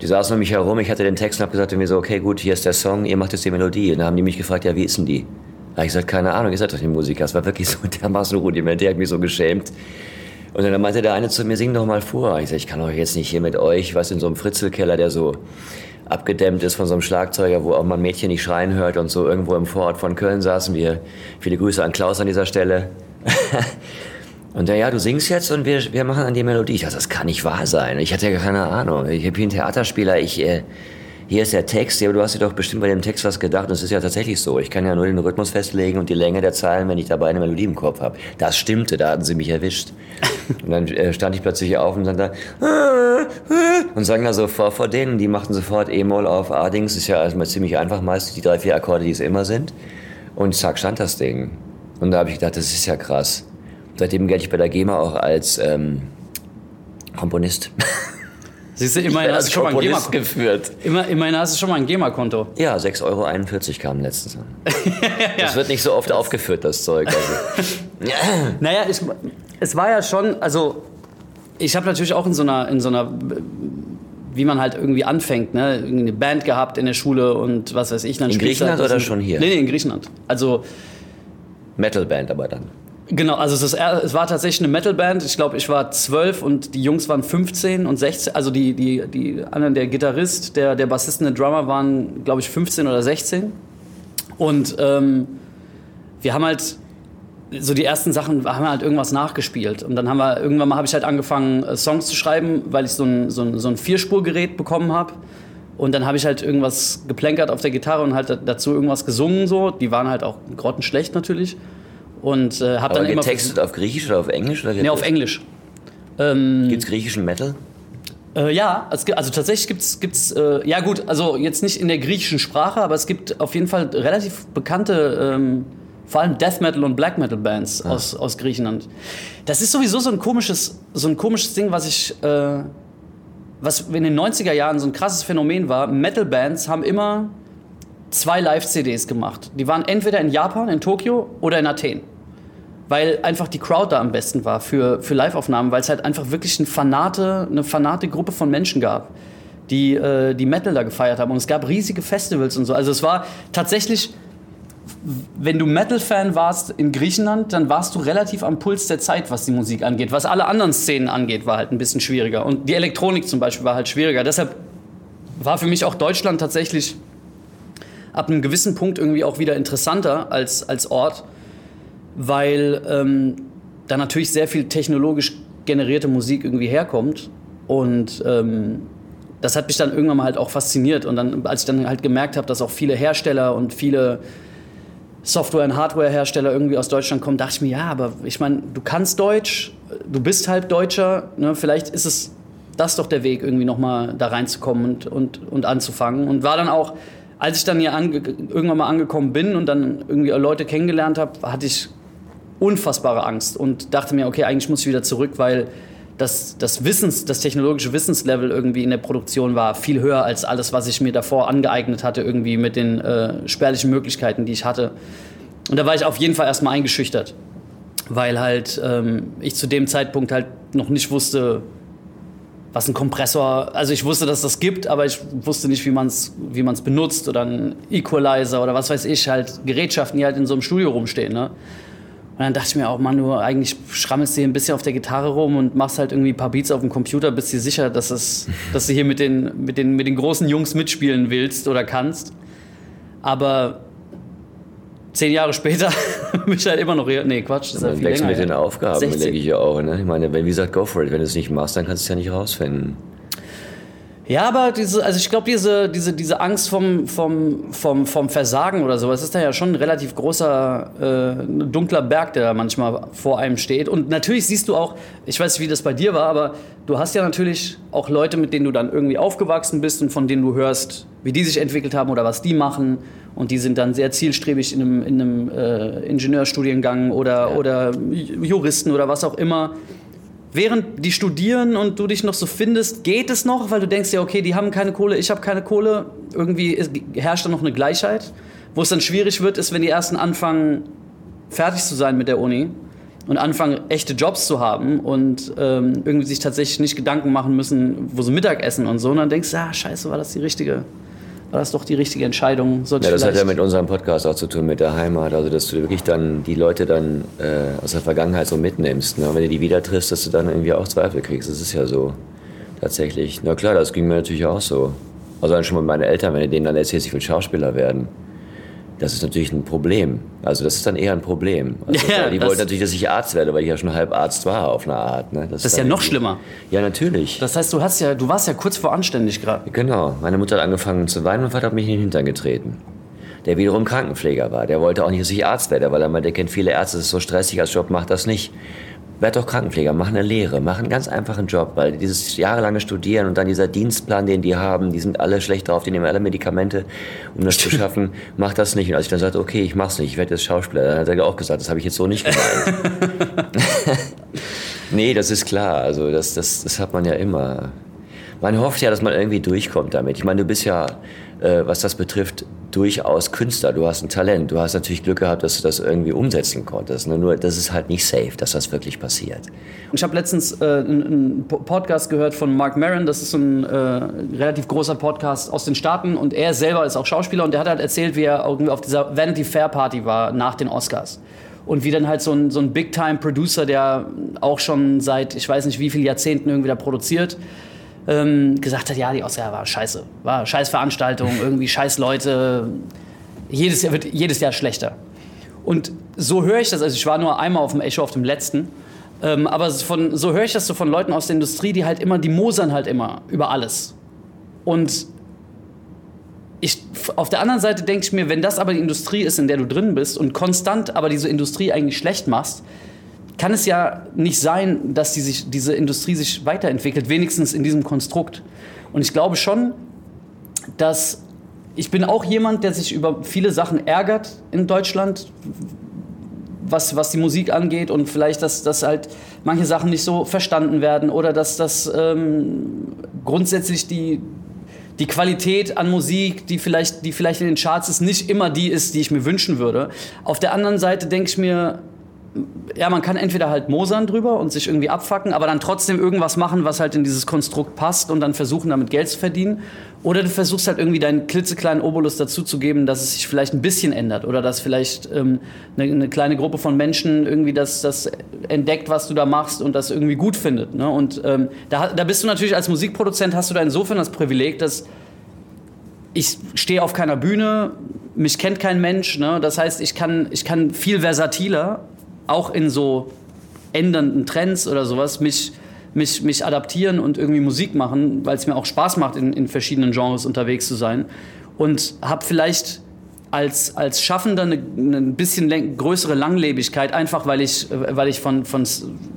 Die saßen um mich herum, ich hatte den Text und habe gesagt, mir so, okay, gut, hier ist der Song, ihr macht jetzt die Melodie. Und dann haben die mich gefragt, ja, wie ist denn die? Da ich gesagt, keine Ahnung, ihr seid doch die Musiker. Es war wirklich so [laughs] dermaßen rudimentär, hat mich so geschämt. Und dann meinte der eine zu mir, sing doch mal vor. Ich sage, ich kann doch jetzt nicht hier mit euch, was in so einem Fritzelkeller, der so abgedämmt ist von so einem Schlagzeuger, wo auch mal ein Mädchen nicht schreien hört und so irgendwo im Vorort von Köln saßen wir. Viele Grüße an Klaus an dieser Stelle. [laughs] und der, ja, du singst jetzt und wir, wir machen an die Melodie. Ich dachte, das kann nicht wahr sein. Ich hatte ja keine Ahnung. Ich bin Theaterspieler, ich, äh, hier ist der Text, ja, du hast dir doch bestimmt bei dem Text was gedacht. Und es ist ja tatsächlich so. Ich kann ja nur den Rhythmus festlegen und die Länge der Zeilen, wenn ich dabei eine Melodie im Kopf habe. Das stimmte, da hatten sie mich erwischt. Und dann äh, stand ich plötzlich auf und sagte, und sang da so vor, vor denen. Die machten sofort E-Moll auf A-Dings. Ist ja also ziemlich einfach meist, die drei, vier Akkorde, die es immer sind. Und zack, stand das Ding. Und da habe ich gedacht, das ist ja krass. Seitdem gelte ich bei der GEMA auch als ähm, Komponist. [laughs] Siehst du, immerhin hast du schon mal ein GEMA-Konto. geführt. Immer, immerhin hast du schon mal ein GEMA-Konto. Ja, 6,41 Euro kam letztens an. [laughs] Das wird nicht so oft das aufgeführt, das Zeug. Also. [laughs] naja, ich, es war ja schon, also ich habe natürlich auch in so einer, in so einer wie man halt irgendwie anfängt, ne? eine Band gehabt in der Schule und was weiß ich. Dann in Griechenland halt oder schon hier? Nee, nee, in Griechenland. Also Metalband aber dann. Genau, also es, ist, es war tatsächlich eine Metalband. Ich glaube, ich war zwölf und die Jungs waren 15 und 16. Also die, die, die anderen, der Gitarrist, der, der Bassist und der Drummer waren, glaube ich, 15 oder 16. Und ähm, wir haben halt so die ersten Sachen haben halt irgendwas nachgespielt. Und dann haben wir, irgendwann mal habe ich halt angefangen, äh, Songs zu schreiben, weil ich so ein, so ein, so ein Vierspurgerät bekommen habe. Und dann habe ich halt irgendwas geplänkert auf der Gitarre und halt dazu irgendwas gesungen so. Die waren halt auch grottenschlecht natürlich. Und äh, habe dann immer. getextet auf Griechisch oder auf Englisch? Oder Nee, auf Englisch. Gibt's griechischen Metal? Äh, ja, gibt, also tatsächlich gibt's gibt's äh, ja gut, also jetzt nicht in der griechischen Sprache, aber es gibt auf jeden Fall relativ bekannte, ähm, vor allem Death Metal und Black Metal Bands aus, aus Griechenland. Das ist sowieso so ein komisches, so ein komisches Ding, was ich, äh, was in den 90er Jahren so ein krasses Phänomen war. Metal Bands haben immer zwei Live-CDs gemacht. Die waren entweder in Japan, in Tokio oder in Athen weil einfach die Crowd da am besten war für, für Live-Aufnahmen, weil es halt einfach wirklich eine fanate, eine fanate Gruppe von Menschen gab, die, äh, die Metal da gefeiert haben. Und es gab riesige Festivals und so. Also es war tatsächlich, wenn du Metal-Fan warst in Griechenland, dann warst du relativ am Puls der Zeit, was die Musik angeht. Was alle anderen Szenen angeht, war halt ein bisschen schwieriger. Und die Elektronik zum Beispiel war halt schwieriger. Deshalb war für mich auch Deutschland tatsächlich ab einem gewissen Punkt irgendwie auch wieder interessanter als, als Ort weil ähm, da natürlich sehr viel technologisch generierte Musik irgendwie herkommt. Und ähm, das hat mich dann irgendwann mal halt auch fasziniert. Und dann, als ich dann halt gemerkt habe, dass auch viele Hersteller und viele Software- und Hardware-Hersteller irgendwie aus Deutschland kommen, dachte ich mir, ja, aber ich meine, du kannst Deutsch, du bist halb Deutscher, ne? vielleicht ist es das doch der Weg, irgendwie nochmal da reinzukommen und, und, und anzufangen. Und war dann auch, als ich dann hier irgendwann mal angekommen bin und dann irgendwie Leute kennengelernt habe, hatte ich unfassbare Angst und dachte mir, okay, eigentlich muss ich wieder zurück, weil das, das Wissens, das technologische Wissenslevel irgendwie in der Produktion war viel höher als alles, was ich mir davor angeeignet hatte, irgendwie mit den äh, spärlichen Möglichkeiten, die ich hatte. Und da war ich auf jeden Fall erstmal eingeschüchtert, weil halt ähm, ich zu dem Zeitpunkt halt noch nicht wusste, was ein Kompressor, also ich wusste, dass das gibt, aber ich wusste nicht, wie man es wie man's benutzt oder ein Equalizer oder was weiß ich, halt Gerätschaften, die halt in so einem Studio rumstehen. Ne? Und dann dachte ich mir auch, Mann, du eigentlich schrammelst dir ein bisschen auf der Gitarre rum und machst halt irgendwie ein paar Beats auf dem Computer, bist dir sicher, dass, es, [laughs] dass du hier mit den, mit, den, mit den großen Jungs mitspielen willst oder kannst. Aber zehn Jahre später [laughs] bin ich halt immer noch hier. Nee, Quatsch, das ist Dann halt viel länger. mit den. Aufgaben, 16. denke ich ja auch. Ne? Ich meine, wenn, wie gesagt, go for it. Wenn du es nicht machst, dann kannst du es ja nicht rausfinden. Ja, aber diese, also ich glaube, diese, diese, diese Angst vom, vom, vom, vom Versagen oder sowas ist da ja schon ein relativ großer, äh, dunkler Berg, der da manchmal vor einem steht. Und natürlich siehst du auch, ich weiß nicht, wie das bei dir war, aber du hast ja natürlich auch Leute, mit denen du dann irgendwie aufgewachsen bist und von denen du hörst, wie die sich entwickelt haben oder was die machen. Und die sind dann sehr zielstrebig in einem, in einem äh, Ingenieurstudiengang oder, oder Juristen oder was auch immer. Während die studieren und du dich noch so findest, geht es noch, weil du denkst ja, okay, die haben keine Kohle, ich habe keine Kohle. Irgendwie herrscht da noch eine Gleichheit. Wo es dann schwierig wird, ist, wenn die ersten anfangen, fertig zu sein mit der Uni und anfangen, echte Jobs zu haben und ähm, irgendwie sich tatsächlich nicht Gedanken machen müssen, wo sie Mittag essen und so. Und dann denkst du, ah, scheiße, war das die richtige, war das doch die richtige Entscheidung? Ja, das hat ja mit unserem Podcast auch zu tun, mit der Heimat. Also, dass du wirklich dann die Leute dann äh, aus der Vergangenheit so mitnimmst. Ne? Und wenn du die wieder triffst, dass du dann irgendwie auch Zweifel kriegst. Das ist ja so. Tatsächlich. Na klar, das ging mir natürlich auch so. Also dann schon mal meine Eltern, wenn du denen dann erzählst, ich will Schauspieler werden. Das ist natürlich ein Problem. Also das ist dann eher ein Problem. [laughs] Also, Ja, die das- wollten natürlich, dass ich Arzt werde, weil ich ja schon halb Arzt war auf eine Art. Ne? Das ist ja noch schlimmer. Ja, natürlich. Das heißt, du, hast ja, du warst ja kurz vor anständig gerade. Genau. Meine Mutter hat angefangen zu weinen und mein Vater hat mich in den Hintern getreten. Der wiederum Krankenpfleger war. Der wollte auch nicht, dass ich Arzt werde, weil er meinte, er kennt viele Ärzte, das ist so stressig als Job, mach das nicht. Werd doch Krankenpfleger, mach eine Lehre, mach einen ganz einfachen Job, weil dieses jahrelange Studieren und dann dieser Dienstplan, den die haben, die sind alle schlecht drauf, die nehmen alle Medikamente, um das zu schaffen, mach das nicht. Und als ich dann sagte, okay, ich mach's nicht, ich werde jetzt Schauspieler, dann hat er auch gesagt, das habe ich jetzt so nicht gemeint. [laughs] Nee, das ist klar. Also das, das, das hat man ja immer. Man hofft ja, dass man irgendwie durchkommt damit. Ich meine, du bist ja, äh, was das betrifft, durchaus Künstler. Du hast ein Talent. Du hast natürlich Glück gehabt, dass du das irgendwie umsetzen konntest. Ne? Nur das ist halt nicht safe, dass das wirklich passiert. Ich habe letztens äh, einen, einen Po- Podcast gehört von Mark Maron, das ist ein äh, relativ großer Podcast aus den Staaten und er selber ist auch Schauspieler und der hat halt erzählt, wie er irgendwie auf dieser Vanity Fair Party war nach den Oscars. Und wie dann halt so ein, so ein Big-Time-Producer, der auch schon seit ich weiß nicht wie vielen Jahrzehnten irgendwie da produziert, ähm, gesagt hat, ja, die Oscar war scheiße. War scheiß Veranstaltung, [laughs] irgendwie scheiß Leute. Jedes Jahr wird jedes Jahr schlechter. Und so höre ich das, also ich war nur einmal auf dem Echo, auf dem letzten, ähm, aber von, so höre ich das so von Leuten aus der Industrie, die halt immer, die mosern halt immer über alles. Und ich, auf der anderen Seite denke ich mir, wenn das aber die Industrie ist, in der du drin bist und konstant aber diese Industrie eigentlich schlecht machst, kann es ja nicht sein, dass die sich, diese Industrie sich weiterentwickelt, wenigstens in diesem Konstrukt. Und ich glaube schon, dass ich bin auch jemand, der sich über viele Sachen ärgert in Deutschland, was, was die Musik angeht und vielleicht, dass, dass halt manche Sachen nicht so verstanden werden oder dass das ähm, grundsätzlich die, die Qualität an Musik, die vielleicht, die vielleicht in den Charts ist, nicht immer die ist, die ich mir wünschen würde. Auf der anderen Seite denke ich mir, ja, man kann entweder halt mosern drüber und sich irgendwie abfacken, aber dann trotzdem irgendwas machen, was halt in dieses Konstrukt passt und dann versuchen, damit Geld zu verdienen. Oder du versuchst halt irgendwie deinen klitzekleinen Obolus dazuzugeben, dass es sich vielleicht ein bisschen ändert oder dass vielleicht ähm, eine, eine, kleine Gruppe von Menschen irgendwie das, das entdeckt, was du da machst und das irgendwie gut findet. Ne? Und ähm, da, da bist du natürlich als Musikproduzent, hast du da insofern das Privileg, dass ich stehe auf keiner Bühne, mich kennt kein Mensch. Ne? Das heißt, ich kann, ich kann viel versatiler auch in so ändernden Trends oder sowas mich, mich, mich adaptieren und irgendwie Musik machen, weil es mir auch Spaß macht, in, in verschiedenen Genres unterwegs zu sein. Und habe vielleicht als, als Schaffender eine, eine bisschen größere Langlebigkeit, einfach weil ich, weil ich von, von,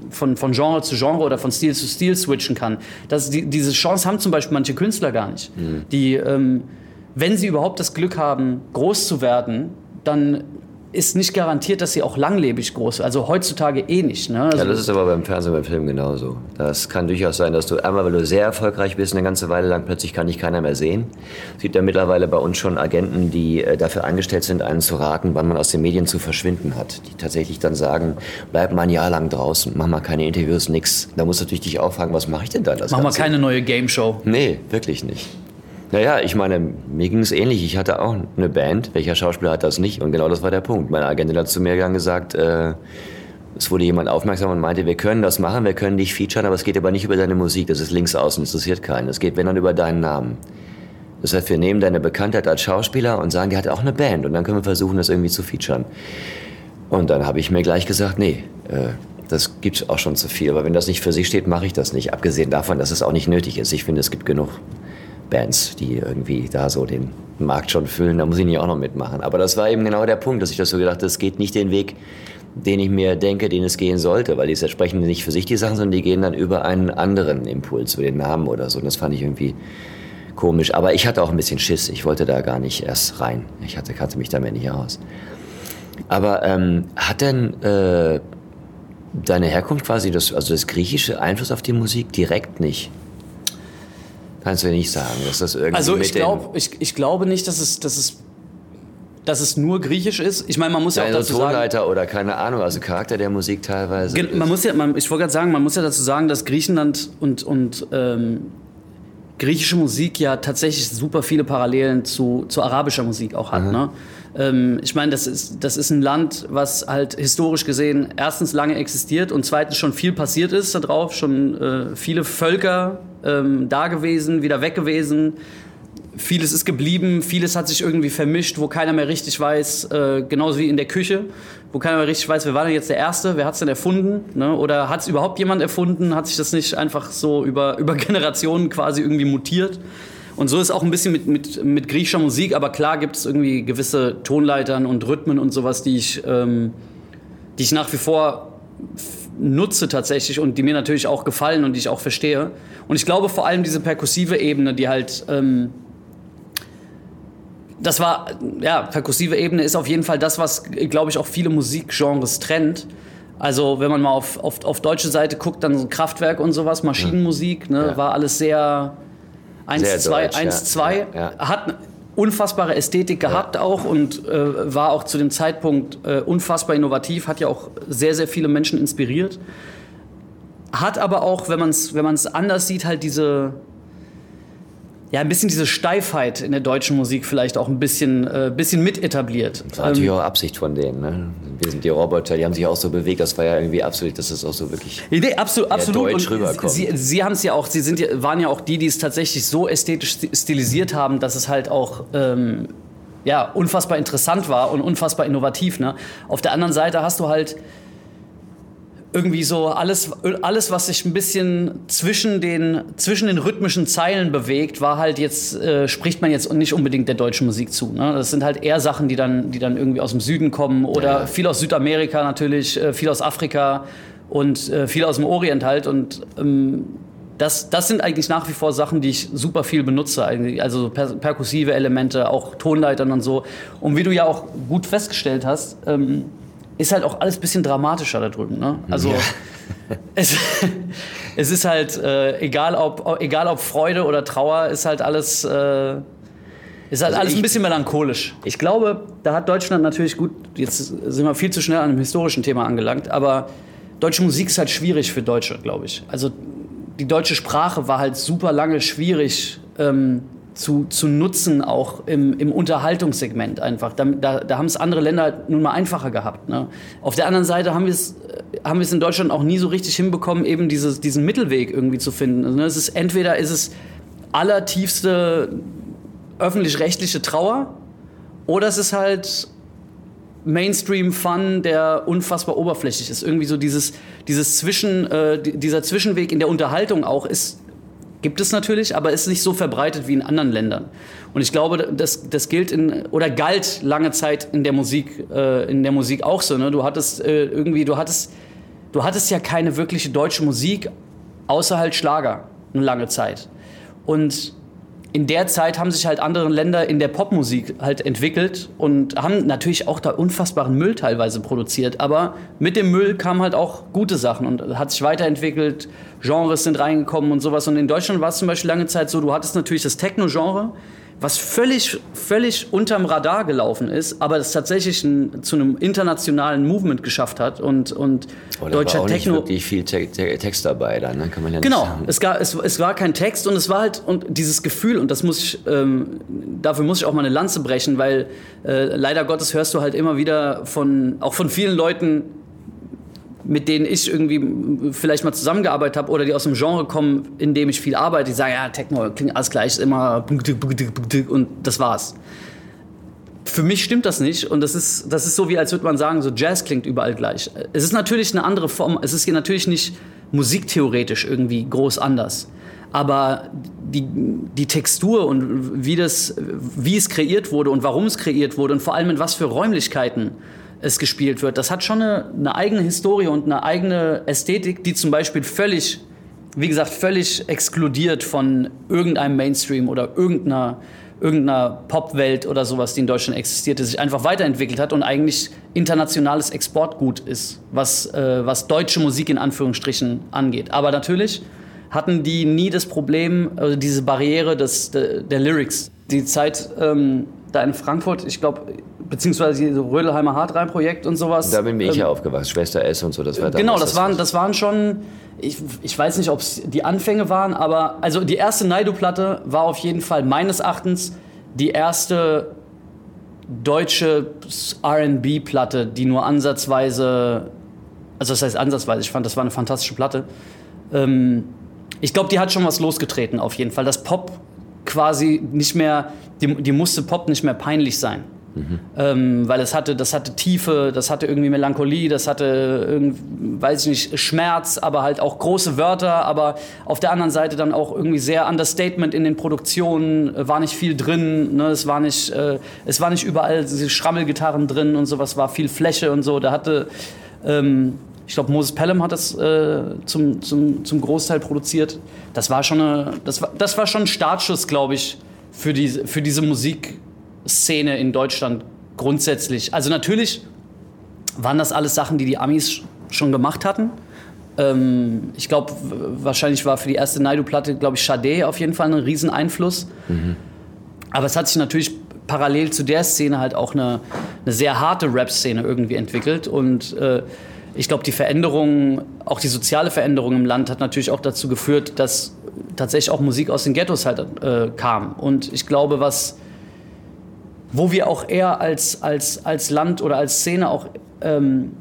von, von Genre zu Genre oder von Stil zu Stil switchen kann. Das, die, diese Chance haben zum Beispiel manche Künstler gar nicht. Mhm. Die, ähm, wenn sie überhaupt das Glück haben, groß zu werden, dann ist nicht garantiert, dass sie auch langlebig groß wird. Also heutzutage eh nicht. Ne? Also ja, das ist aber beim Fernsehen, beim Film genauso. Das kann durchaus sein, dass du einmal, weil du sehr erfolgreich bist, eine ganze Weile lang plötzlich kann dich keiner mehr sehen. Es gibt ja mittlerweile bei uns schon Agenten, die äh, dafür angestellt sind, einen zu raten, wann man aus den Medien zu verschwinden hat. Die tatsächlich dann sagen, bleib mal ein Jahr lang draußen, mach mal keine Interviews, nix. Da musst du natürlich dich auch fragen, was mache ich denn da? Das mach Ganze? mal keine neue Game Show. Nee, wirklich nicht. Naja, ich meine, mir ging es ähnlich. Ich hatte auch eine Band. Welcher Schauspieler hat das nicht? Und genau das war der Punkt. Meine Agentin hat zu mir gesagt, äh, es wurde jemand aufmerksam und meinte, wir können das machen, wir können dich featuren, aber es geht aber nicht über deine Musik. Das ist links außen, interessiert keinen. Es geht, wenn dann, über deinen Namen. Das heißt, wir nehmen deine Bekanntheit als Schauspieler und sagen, die hat auch eine Band. Und dann können wir versuchen, das irgendwie zu featuren. Und dann habe ich mir gleich gesagt, nee, äh, das gibt auch schon zu viel. Aber wenn das nicht für sich steht, mache ich das nicht. Abgesehen davon, dass es auch nicht nötig ist. Ich finde, es gibt genug Bands, die irgendwie da so den Markt schon füllen, da muss ich nicht auch noch mitmachen. Aber das war eben genau der Punkt, dass ich das so gedacht habe, es geht nicht den Weg, den ich mir denke, den es gehen sollte, weil die sprechen nicht für sich die Sachen, sondern die gehen dann über einen anderen Impuls, über den Namen oder so. Und das fand ich irgendwie komisch. Aber ich hatte auch ein bisschen Schiss. Ich wollte da gar nicht erst rein. Ich hatte, kannte mich damit nicht aus. Aber ähm, hat denn äh, deine Herkunft quasi, das, also das griechische Einfluss auf die Musik direkt nicht? Kannst du nicht sagen, dass das irgendwie. Also ich, glaub, ich, ich glaube nicht, dass es, dass es dass es nur griechisch ist. Ich meine, man muss ja, ja auch dazu Tonleiter sagen, oder keine Ahnung, also Charakter der Musik teilweise. Man muss ja, man, ich wollte gerade sagen, man muss ja dazu sagen, dass Griechenland und, und ähm, griechische Musik ja tatsächlich super viele Parallelen zu, zu arabischer Musik auch hat. Ne? Ähm, ich meine, das ist, das ist ein Land, was halt historisch gesehen erstens lange existiert und zweitens schon viel passiert ist da drauf, schon äh, viele Völker ähm, da gewesen, wieder weg gewesen. Vieles ist geblieben, vieles hat sich irgendwie vermischt, wo keiner mehr richtig weiß, äh, genauso wie in der Küche, wo keiner mehr richtig weiß, wer war denn jetzt der Erste, wer hat es denn erfunden? Ne? Oder hat es überhaupt jemand erfunden? Hat sich das nicht einfach so über, [laughs] über Generationen quasi irgendwie mutiert? Und so ist auch ein bisschen mit, mit, mit griechischer Musik, aber klar gibt es irgendwie gewisse Tonleitern und Rhythmen und sowas, die ich, ähm, die ich nach wie vor nutze tatsächlich und die mir natürlich auch gefallen und die ich auch verstehe. Und ich glaube vor allem diese perkussive Ebene, die halt, ähm, das war, ja, perkussive Ebene ist auf jeden Fall das, was, glaube ich, auch viele Musikgenres trennt. Also wenn man mal auf, auf, auf deutsche Seite guckt, dann so Kraftwerk und sowas, Maschinenmusik, ne, ja. war alles sehr 1, 2, 1, 2, hat unfassbare Ästhetik gehabt ja. auch und äh, war auch zu dem Zeitpunkt äh, unfassbar innovativ, hat ja auch sehr, sehr viele Menschen inspiriert. Hat aber auch, wenn man es wenn anders sieht, halt diese, ja, ein bisschen diese Steifheit in der deutschen Musik vielleicht auch ein bisschen, äh, bisschen mit etabliert. Das war natürlich ähm, auch Absicht von denen. Ne? Wir sind die Roboter, die haben sich auch so bewegt. Das war ja irgendwie absolut, dass das auch so wirklich nee, absolut, absolut. deutsch rüberkommt. Sie, sie haben es ja auch, sie sind, waren ja auch die, die es tatsächlich so ästhetisch stilisiert haben, dass es halt auch ähm, ja, unfassbar interessant war und unfassbar innovativ. Ne? Auf der anderen Seite hast du halt irgendwie so alles, alles, was sich ein bisschen zwischen den, zwischen den rhythmischen Zeilen bewegt, war halt jetzt, äh, spricht man jetzt nicht unbedingt der deutschen Musik zu. Ne? Das sind halt eher Sachen, die dann, die dann irgendwie aus dem Süden kommen oder ja. viel aus Südamerika natürlich, äh, viel aus Afrika und äh, viel aus dem Orient halt. Und ähm, das, das sind eigentlich nach wie vor Sachen, die ich super viel benutze. Also per perkussive Elemente, auch Tonleitern und so. Und wie du ja auch gut festgestellt hast, ähm, ist halt auch alles ein bisschen dramatischer da drüben. Ne? Also ja. [laughs] es, es ist halt äh, egal, ob, egal ob Freude oder Trauer, ist halt alles, äh, ist halt also alles ich, ein bisschen melancholisch. Ich glaube, da hat Deutschland natürlich gut, jetzt sind wir viel zu schnell an einem historischen Thema angelangt, aber deutsche Musik ist halt schwierig für Deutsche, glaube ich. Also die deutsche Sprache war halt super lange schwierig ähm, zu, zu nutzen, auch im, im Unterhaltungssegment einfach. Da, da, da haben es andere Länder nun mal einfacher gehabt. Ne? Auf der anderen Seite haben wir es haben in Deutschland auch nie so richtig hinbekommen, eben dieses, diesen Mittelweg irgendwie zu finden. Also, ne, es ist entweder ist es allertiefste öffentlich-rechtliche Trauer oder es ist halt Mainstream-Fun, der unfassbar oberflächlich ist. Irgendwie so dieses, dieses Zwischen, äh, dieser Zwischenweg in der Unterhaltung auch ist Gibt es natürlich, aber ist nicht so verbreitet wie in anderen Ländern. Und ich glaube, das, das gilt in, oder galt lange Zeit in der Musik, äh, in der Musik auch so. Ne? Du hattest äh, irgendwie, du hattest, du hattest ja keine wirkliche deutsche Musik, außer halt Schlager, eine lange Zeit. Und in der Zeit haben sich halt andere Länder in der Popmusik halt entwickelt und haben natürlich auch da unfassbaren Müll teilweise produziert. Aber mit dem Müll kamen halt auch gute Sachen und hat sich weiterentwickelt. Genres sind reingekommen und sowas. Und in Deutschland war es zum Beispiel lange Zeit so, du hattest natürlich das Techno-Genre, was völlig, völlig unterm Radar gelaufen ist, aber das tatsächlich ein, zu einem internationalen Movement geschafft hat und, und oh, deutscher war auch Techno. Nicht wirklich viel Te Te Text dabei, dann ne? kann man ja Genau, nicht sagen. Es, gar, es, es war kein Text und es war halt und dieses Gefühl und das muss ich, ähm, dafür muss ich auch mal eine Lanze brechen, weil äh, leider Gottes hörst du halt immer wieder von, auch von vielen Leuten, mit denen ich irgendwie vielleicht mal zusammengearbeitet habe oder die aus dem Genre kommen, in dem ich viel arbeite, die sagen, ja, Techno klingt alles gleich, immer und das war's. Für mich stimmt das nicht und das ist, das ist so wie, als würde man sagen, so Jazz klingt überall gleich. Es ist natürlich eine andere Form, es ist hier natürlich nicht musiktheoretisch irgendwie groß anders. Aber die, die Textur und wie, das, wie es kreiert wurde und warum es kreiert wurde und vor allem in was für Räumlichkeiten es gespielt wird. Das hat schon eine, eine eigene Historie und eine eigene Ästhetik, die zum Beispiel völlig, wie gesagt, völlig exkludiert von irgendeinem Mainstream oder irgendeiner, irgendeiner Popwelt oder sowas, die in Deutschland existierte, sich einfach weiterentwickelt hat und eigentlich internationales Exportgut ist, was, äh, was deutsche Musik in Anführungsstrichen angeht. Aber natürlich hatten die nie das Problem, also diese Barriere des, der, der Lyrics. Die Zeit ähm, da in Frankfurt, ich glaube, beziehungsweise so Rödelheimer Hartrein-Projekt und sowas. Da bin ich ähm, ja aufgewachsen, Schwester S und so. Das war genau, das, das waren, das waren schon, ich, ich weiß nicht, ob es die Anfänge waren, aber also die erste Naido-Platte war auf jeden Fall meines Erachtens die erste deutsche R&B-Platte, die nur ansatzweise, also das heißt ansatzweise, ich fand, das war eine fantastische Platte. Ähm, ich glaube, die hat schon was losgetreten auf jeden Fall, dass Pop quasi nicht mehr, die, die musste Pop nicht mehr peinlich sein. Mhm. Ähm, weil es hatte, das hatte Tiefe, das hatte irgendwie Melancholie, das hatte, weiß ich nicht, Schmerz, aber halt auch große Wörter, aber auf der anderen Seite dann auch irgendwie sehr Understatement in den Produktionen, äh, war nicht viel drin, ne? es, war nicht, äh, es war nicht überall diese Schrammelgitarren drin und sowas, war viel Fläche und so, da hatte, ähm, ich glaube, Moses Pelham hat das äh, zum, zum, zum Großteil produziert. Das war schon, eine, das war, das war schon ein Startschuss, glaube ich, für, die, für diese Musik Szene in Deutschland grundsätzlich. Also natürlich waren das alles Sachen, die die Amis schon gemacht hatten. Ähm, ich glaube, wahrscheinlich war für die erste Naidu-Platte, glaube ich, Sade auf jeden Fall ein Rieseneinfluss. Mhm. Aber es hat sich natürlich parallel zu der Szene halt auch eine, eine sehr harte Rap-Szene irgendwie entwickelt. Und äh, ich glaube, die Veränderung, auch die soziale Veränderung im Land hat natürlich auch dazu geführt, dass tatsächlich auch Musik aus den Ghettos halt äh, kam. Und ich glaube, was wo wir auch eher als, als, als Land oder als Szene auch ähm,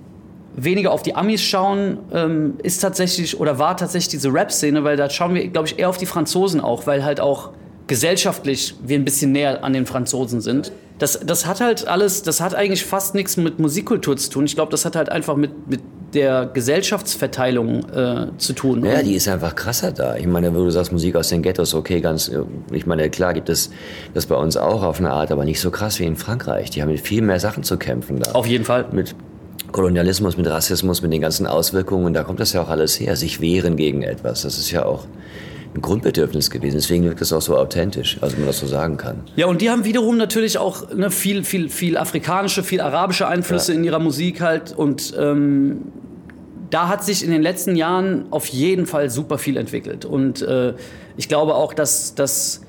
weniger auf die Amis schauen, ähm, ist tatsächlich oder war tatsächlich diese Rap-Szene, weil da schauen wir, glaube ich, eher auf die Franzosen auch, weil halt auch gesellschaftlich wir ein bisschen näher an den Franzosen sind. Das, das hat halt alles, das hat eigentlich fast nichts mit Musikkultur zu tun. Ich glaube, das hat halt einfach mit, mit der Gesellschaftsverteilung äh, zu tun. Ja, die ist einfach krasser da. Ich meine, wo du sagst, Musik aus den Ghettos, okay, ganz, äh, ich meine, klar gibt es das bei uns auch auf eine Art, aber nicht so krass wie in Frankreich. Die haben mit viel mehr Sachen zu kämpfen da. Auf jeden Fall. Mit Kolonialismus, mit Rassismus, mit den ganzen Auswirkungen, da kommt das ja auch alles her, sich wehren gegen etwas. Das ist ja auch ein Grundbedürfnis gewesen. Deswegen wirkt es auch so authentisch, also man das so sagen kann. Ja, und die haben wiederum natürlich auch ne, viel, viel, viel afrikanische, viel arabische Einflüsse ja. in ihrer Musik halt. Und ähm, da hat sich in den letzten Jahren auf jeden Fall super viel entwickelt. Und äh, ich glaube auch, dass, dass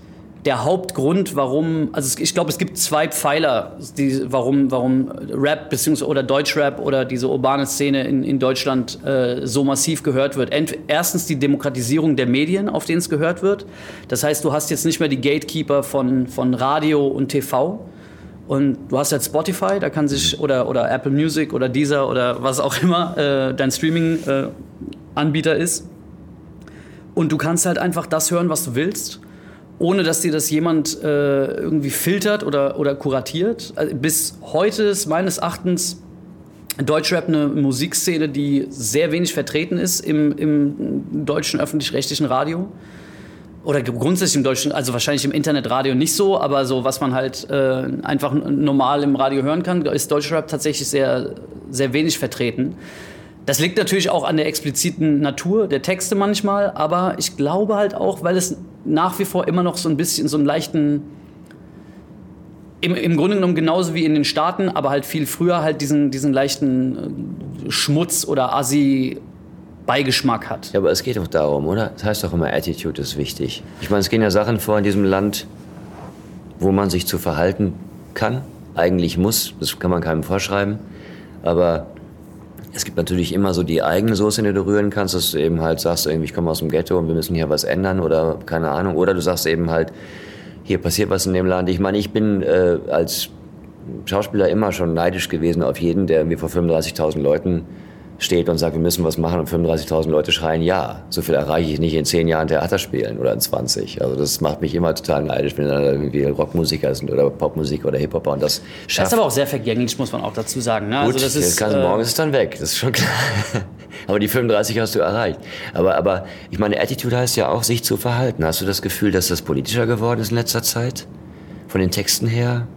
der Hauptgrund, warum, also ich glaube, es gibt zwei Pfeiler, die, warum, warum Rap beziehungsweise oder Deutschrap oder diese urbane Szene in, in Deutschland äh, so massiv gehört wird. Ent, erstens die Demokratisierung der Medien, auf denen es gehört wird. Das heißt, du hast jetzt nicht mehr die Gatekeeper von, von Radio und TV. Und du hast jetzt Spotify, da kann sich, oder, oder Apple Music oder Deezer oder was auch immer äh, dein Streaming-Anbieter äh, ist. Und du kannst halt einfach das hören, was du willst ohne dass dir das jemand äh, irgendwie filtert oder, oder kuratiert. Also bis heute ist meines Erachtens Deutschrap eine Musikszene, die sehr wenig vertreten ist im, im deutschen öffentlich-rechtlichen Radio. Oder grundsätzlich im deutschen, also wahrscheinlich im Internetradio nicht so, aber so, was man halt äh, einfach normal im Radio hören kann, ist Deutschrap tatsächlich sehr, sehr wenig vertreten. Das liegt natürlich auch an der expliziten Natur der Texte manchmal, aber ich glaube halt auch, weil es nach wie vor immer noch so ein bisschen so einen leichten, im, im Grunde genommen genauso wie in den Staaten, aber halt viel früher halt diesen, diesen leichten äh, Schmutz oder Assi Beigeschmack hat. Ja, aber es geht doch darum, oder? Das heißt doch immer, Attitude ist wichtig. Ich meine, es gehen ja Sachen vor in diesem Land, wo man sich zu verhalten kann, eigentlich muss, das kann man keinem vorschreiben, aber es gibt natürlich immer so die eigene Soße, in der du rühren kannst, dass du eben halt sagst, irgendwie, ich komme aus dem Ghetto und wir müssen hier was ändern oder keine Ahnung. Oder du sagst eben halt, hier passiert was in dem Land. Ich meine, ich bin äh, als Schauspieler immer schon neidisch gewesen auf jeden, der irgendwie vor 35.000 Leuten steht und sagt, wir müssen was machen und 35.000 Leute schreien, ja, so viel erreiche ich nicht in zehn Jahren Theater spielen oder in 20. Also das macht mich immer total neidisch, wenn da irgendwie Rockmusiker sind oder Popmusik oder Hip-Hopper und das schafft. Das ist aber auch sehr vergänglich, muss man auch dazu sagen. Ne? Gut, also das ist, kann, äh, morgen ist es dann weg, das ist schon klar. [laughs] aber die 35 hast du erreicht. Aber, aber ich meine, Attitude heißt ja auch, sich zu verhalten. Hast du das Gefühl, dass das politischer geworden ist in letzter Zeit? Von den Texten her?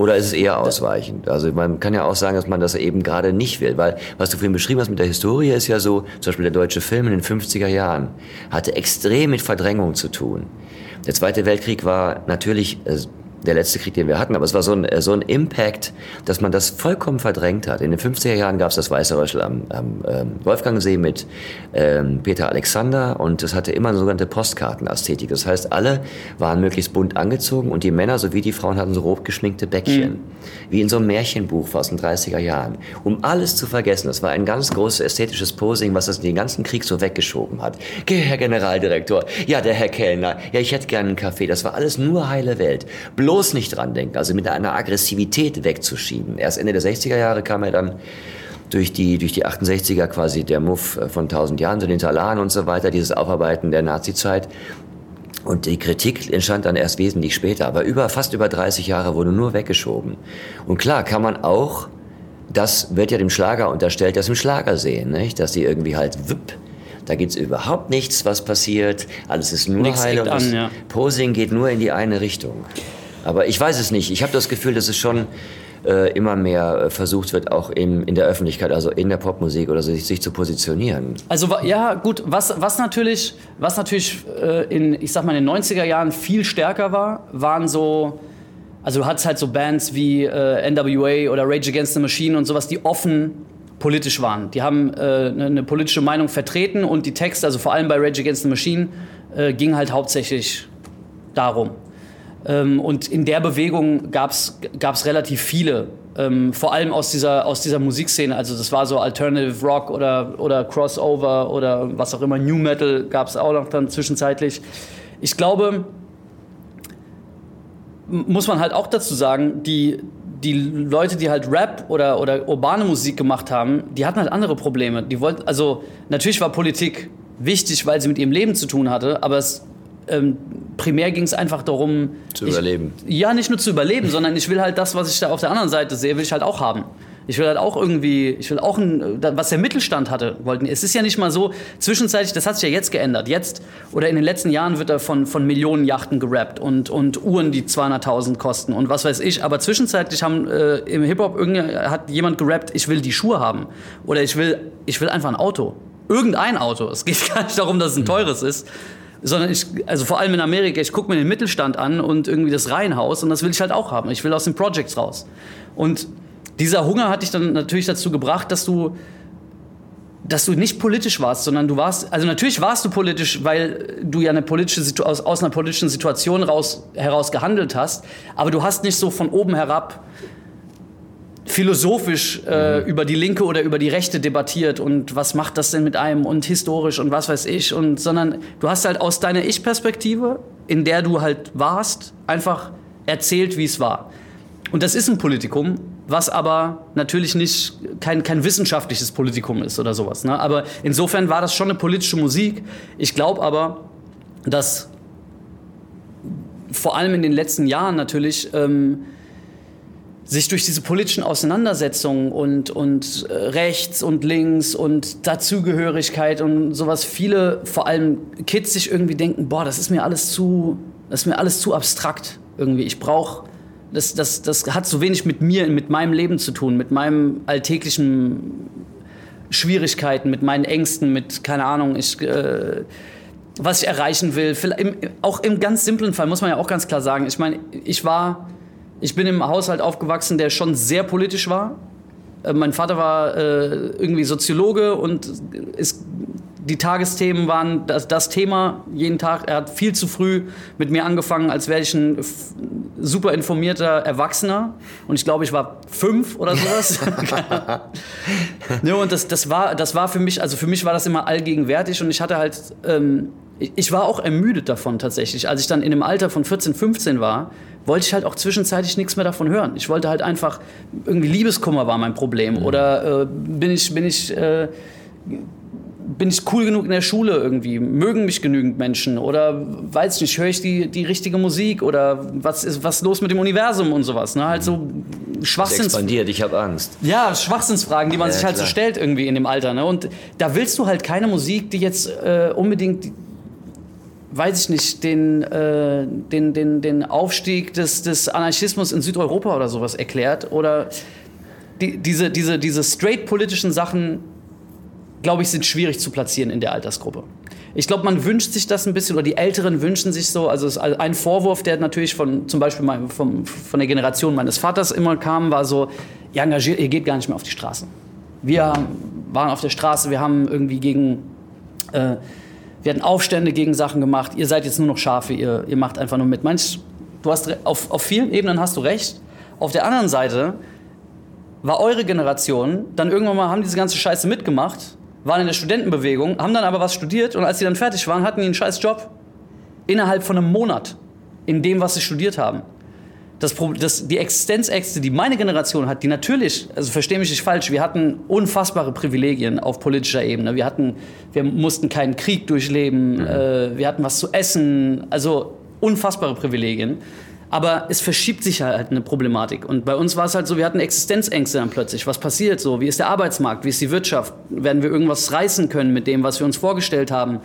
Oder ist es eher ausweichend? Also man kann ja auch sagen, dass man das eben gerade nicht will, weil was du vorhin beschrieben hast mit der Historie ist ja so, zum Beispiel der deutsche Film in den 50er Jahren hatte extrem mit Verdrängung zu tun. Der Zweite Weltkrieg war natürlich der letzte Krieg, den wir hatten, aber es war so ein, so ein Impact, dass man das vollkommen verdrängt hat. In den 50er Jahren gab es das Weiße Röschel am, am ähm, Wolfgangsee mit ähm, Peter Alexander und das hatte immer eine sogenannte Postkartenästhetik. Das heißt, alle waren möglichst bunt angezogen und die Männer sowie die Frauen hatten so rot geschminkte Bäckchen. Mhm. Wie in so einem Märchenbuch aus den 30er Jahren. Um alles zu vergessen, das war ein ganz großes ästhetisches Posing, was das den ganzen Krieg so weggeschoben hat. Geh, Herr Generaldirektor. Ja, der Herr Kellner. Ja, ich hätte gerne einen Kaffee. Das war alles nur heile Welt. Bloß bloß nicht dran denken, also mit einer Aggressivität wegzuschieben. Erst Ende der 60er Jahre kam er dann durch die, durch die 68er quasi der Muff von 1000 Jahren, so den Talan und so weiter, dieses Aufarbeiten der Nazizeit. Und die Kritik entstand dann erst wesentlich später, aber über, fast über 30 Jahre wurde nur weggeschoben. Und klar kann man auch, das wird ja dem Schlager unterstellt, das im Schlager sehen, nicht? dass die irgendwie halt wipp, da gibt es überhaupt nichts, was passiert, alles ist nur Nichts an, ja. Posing geht nur in die eine Richtung. Aber ich weiß es nicht. Ich habe das Gefühl, dass es schon äh, immer mehr äh, versucht wird, auch in, in der Öffentlichkeit, also in der Popmusik oder so, sich, sich zu positionieren. Also ja, gut, was, was natürlich, was natürlich äh, in, ich sag mal, in den 90er Jahren viel stärker war, waren so, also du hattest halt so Bands wie äh, NWA oder Rage Against the Machine und sowas, die offen politisch waren. Die haben äh, eine, eine politische Meinung vertreten und die Texte, also vor allem bei Rage Against the Machine, äh, ging halt hauptsächlich darum. Ähm, und in der Bewegung gab es relativ viele, ähm, vor allem aus dieser, aus dieser Musikszene. Also das war so Alternative Rock oder, oder Crossover oder was auch immer, New Metal gab es auch noch dann zwischenzeitlich. Ich glaube, muss man halt auch dazu sagen, die, die Leute, die halt Rap oder, oder urbane Musik gemacht haben, die hatten halt andere Probleme. Die wollten, also natürlich war Politik wichtig, weil sie mit ihrem Leben zu tun hatte, aber es ähm, primär ging es einfach darum. Zu ich, überleben. Ja, nicht nur zu überleben, [laughs] sondern ich will halt das, was ich da auf der anderen Seite sehe, will ich halt auch haben. Ich will halt auch irgendwie, ich will auch ein, was der Mittelstand hatte, wollten. Es ist ja nicht mal so, zwischenzeitlich, das hat sich ja jetzt geändert. Jetzt oder in den letzten Jahren wird er von, von Millionen Yachten gerappt und, und Uhren, die 200.000 kosten und was weiß ich. Aber zwischenzeitlich haben äh, im Hip-Hop hat jemand gerappt, ich will die Schuhe haben. Oder ich will, ich will einfach ein Auto. Irgendein Auto. Es geht [laughs] gar nicht darum, dass es ein teures ist sondern ich, also vor allem in Amerika, ich gucke mir den Mittelstand an und irgendwie das Reihenhaus und das will ich halt auch haben. Ich will aus den Projects raus. Und dieser Hunger hat dich dann natürlich dazu gebracht, dass du dass du nicht politisch warst, sondern du warst, also natürlich warst du politisch, weil du ja eine politische aus, aus einer politischen Situation raus, heraus gehandelt hast, aber du hast nicht so von oben herab philosophisch äh, mhm. über die Linke oder über die Rechte debattiert und was macht das denn mit einem und historisch und was weiß ich und sondern du hast halt aus deiner Ich-Perspektive, in der du halt warst, einfach erzählt, wie es war. Und das ist ein Politikum, was aber natürlich nicht kein, kein wissenschaftliches Politikum ist oder sowas. Ne? Aber insofern war das schon eine politische Musik. Ich glaube aber, dass vor allem in den letzten Jahren natürlich ähm, sich durch diese politischen Auseinandersetzungen und, und äh, rechts und links und Dazugehörigkeit und sowas viele, vor allem Kids, sich irgendwie denken, boah, das ist mir alles zu, das ist mir alles zu abstrakt irgendwie. Ich brauche das, das, das hat so wenig mit mir, mit meinem Leben zu tun, mit meinem alltäglichen Schwierigkeiten, mit meinen Ängsten, mit, keine Ahnung, ich, äh, was ich erreichen will. Im, auch im ganz simplen Fall muss man ja auch ganz klar sagen, ich meine, ich war, ich bin im Haushalt aufgewachsen, der schon sehr politisch war. Äh, mein Vater war äh, irgendwie Soziologe und ist die Tagesthemen waren das, das, Thema jeden Tag. Er hat viel zu früh mit mir angefangen, als wäre ich ein super informierter Erwachsener. Und ich glaube, ich war fünf oder sowas. [laughs] [laughs] ne, und das, das, war, das war für mich, also für mich war das immer allgegenwärtig. Und ich hatte halt, ähm, ich war auch ermüdet davon tatsächlich. Als ich dann in dem Alter von 14, 15 war, wollte ich halt auch zwischenzeitlich nichts mehr davon hören. Ich wollte halt einfach, irgendwie Liebeskummer war mein Problem. Mhm. Oder äh, bin ich, bin ich, äh, bin ich cool genug in der Schule irgendwie? Mögen mich genügend Menschen? Oder weiß ich nicht, höre ich die, die richtige Musik? Oder was ist was los mit dem Universum und sowas? Ne? Halt so Schwachsinns... expandiert, ich habe Angst. Ja, Schwachsinnsfragen, die man ja, sich halt klar. so stellt irgendwie in dem Alter. Ne? Und da willst du halt keine Musik, die jetzt äh, unbedingt weiß ich nicht, den, äh, den, den, den Aufstieg des, des Anarchismus in Südeuropa oder sowas erklärt. Oder die, diese, diese, diese straight politischen Sachen glaube ich, sind schwierig zu platzieren in der Altersgruppe. Ich glaube, man wünscht sich das ein bisschen, oder die Älteren wünschen sich so. Also ein Vorwurf, der natürlich von zum Beispiel vom, von der Generation meines Vaters immer kam, war so: Ihr engagiert, ihr geht gar nicht mehr auf die Straße. Wir waren auf der Straße, wir haben irgendwie gegen, äh, wir hatten Aufstände gegen Sachen gemacht. Ihr seid jetzt nur noch Schafe, ihr, ihr macht einfach nur mit. Manch, du hast auf, auf vielen Ebenen hast du recht. Auf der anderen Seite war eure Generation dann irgendwann mal haben diese ganze Scheiße mitgemacht waren in der Studentenbewegung, haben dann aber was studiert und als sie dann fertig waren, hatten die einen scheiß Job. Innerhalb von einem Monat in dem, was sie studiert haben. Das, das, die Existenzängste, die meine Generation hat, die natürlich, also verstehe mich nicht falsch, wir hatten unfassbare Privilegien auf politischer Ebene. Wir, hatten, wir mussten keinen Krieg durchleben, mhm. äh, wir hatten was zu essen, also unfassbare Privilegien. Aber es verschiebt sich halt eine Problematik. Und bei uns war es halt so, wir hatten Existenzängste dann plötzlich. Was passiert so? Wie ist der Arbeitsmarkt? Wie ist die Wirtschaft? Werden wir irgendwas reißen können mit dem, was wir uns vorgestellt haben?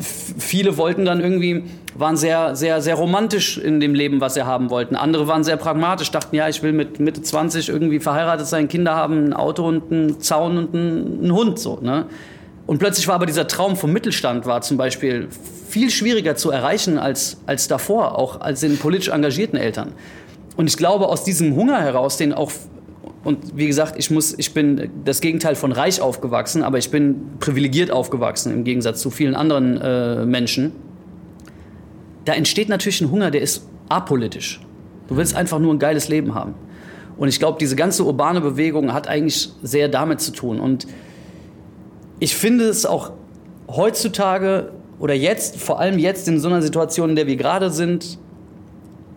Viele wollten dann irgendwie, waren sehr, sehr, sehr romantisch in dem Leben, was sie haben wollten. Andere waren sehr pragmatisch, dachten, ja, ich will mit Mitte 20 irgendwie verheiratet sein, Kinder haben, ein Auto und einen Zaun und einen, Hund, so, ne? Und plötzlich war aber dieser Traum vom Mittelstand war zum Beispiel viel schwieriger zu erreichen als, als davor, auch als den politisch engagierten Eltern. Und ich glaube, aus diesem Hunger heraus, den auch, und wie gesagt, ich, muss, ich bin das Gegenteil von reich aufgewachsen, aber ich bin privilegiert aufgewachsen im Gegensatz zu vielen anderen äh, Menschen. Da entsteht natürlich ein Hunger, der ist apolitisch. Du willst einfach nur ein geiles Leben haben. Und ich glaube, diese ganze urbane Bewegung hat eigentlich sehr damit zu tun. Und ich finde es auch heutzutage oder jetzt, vor allem jetzt in so einer Situation, in der wir gerade sind,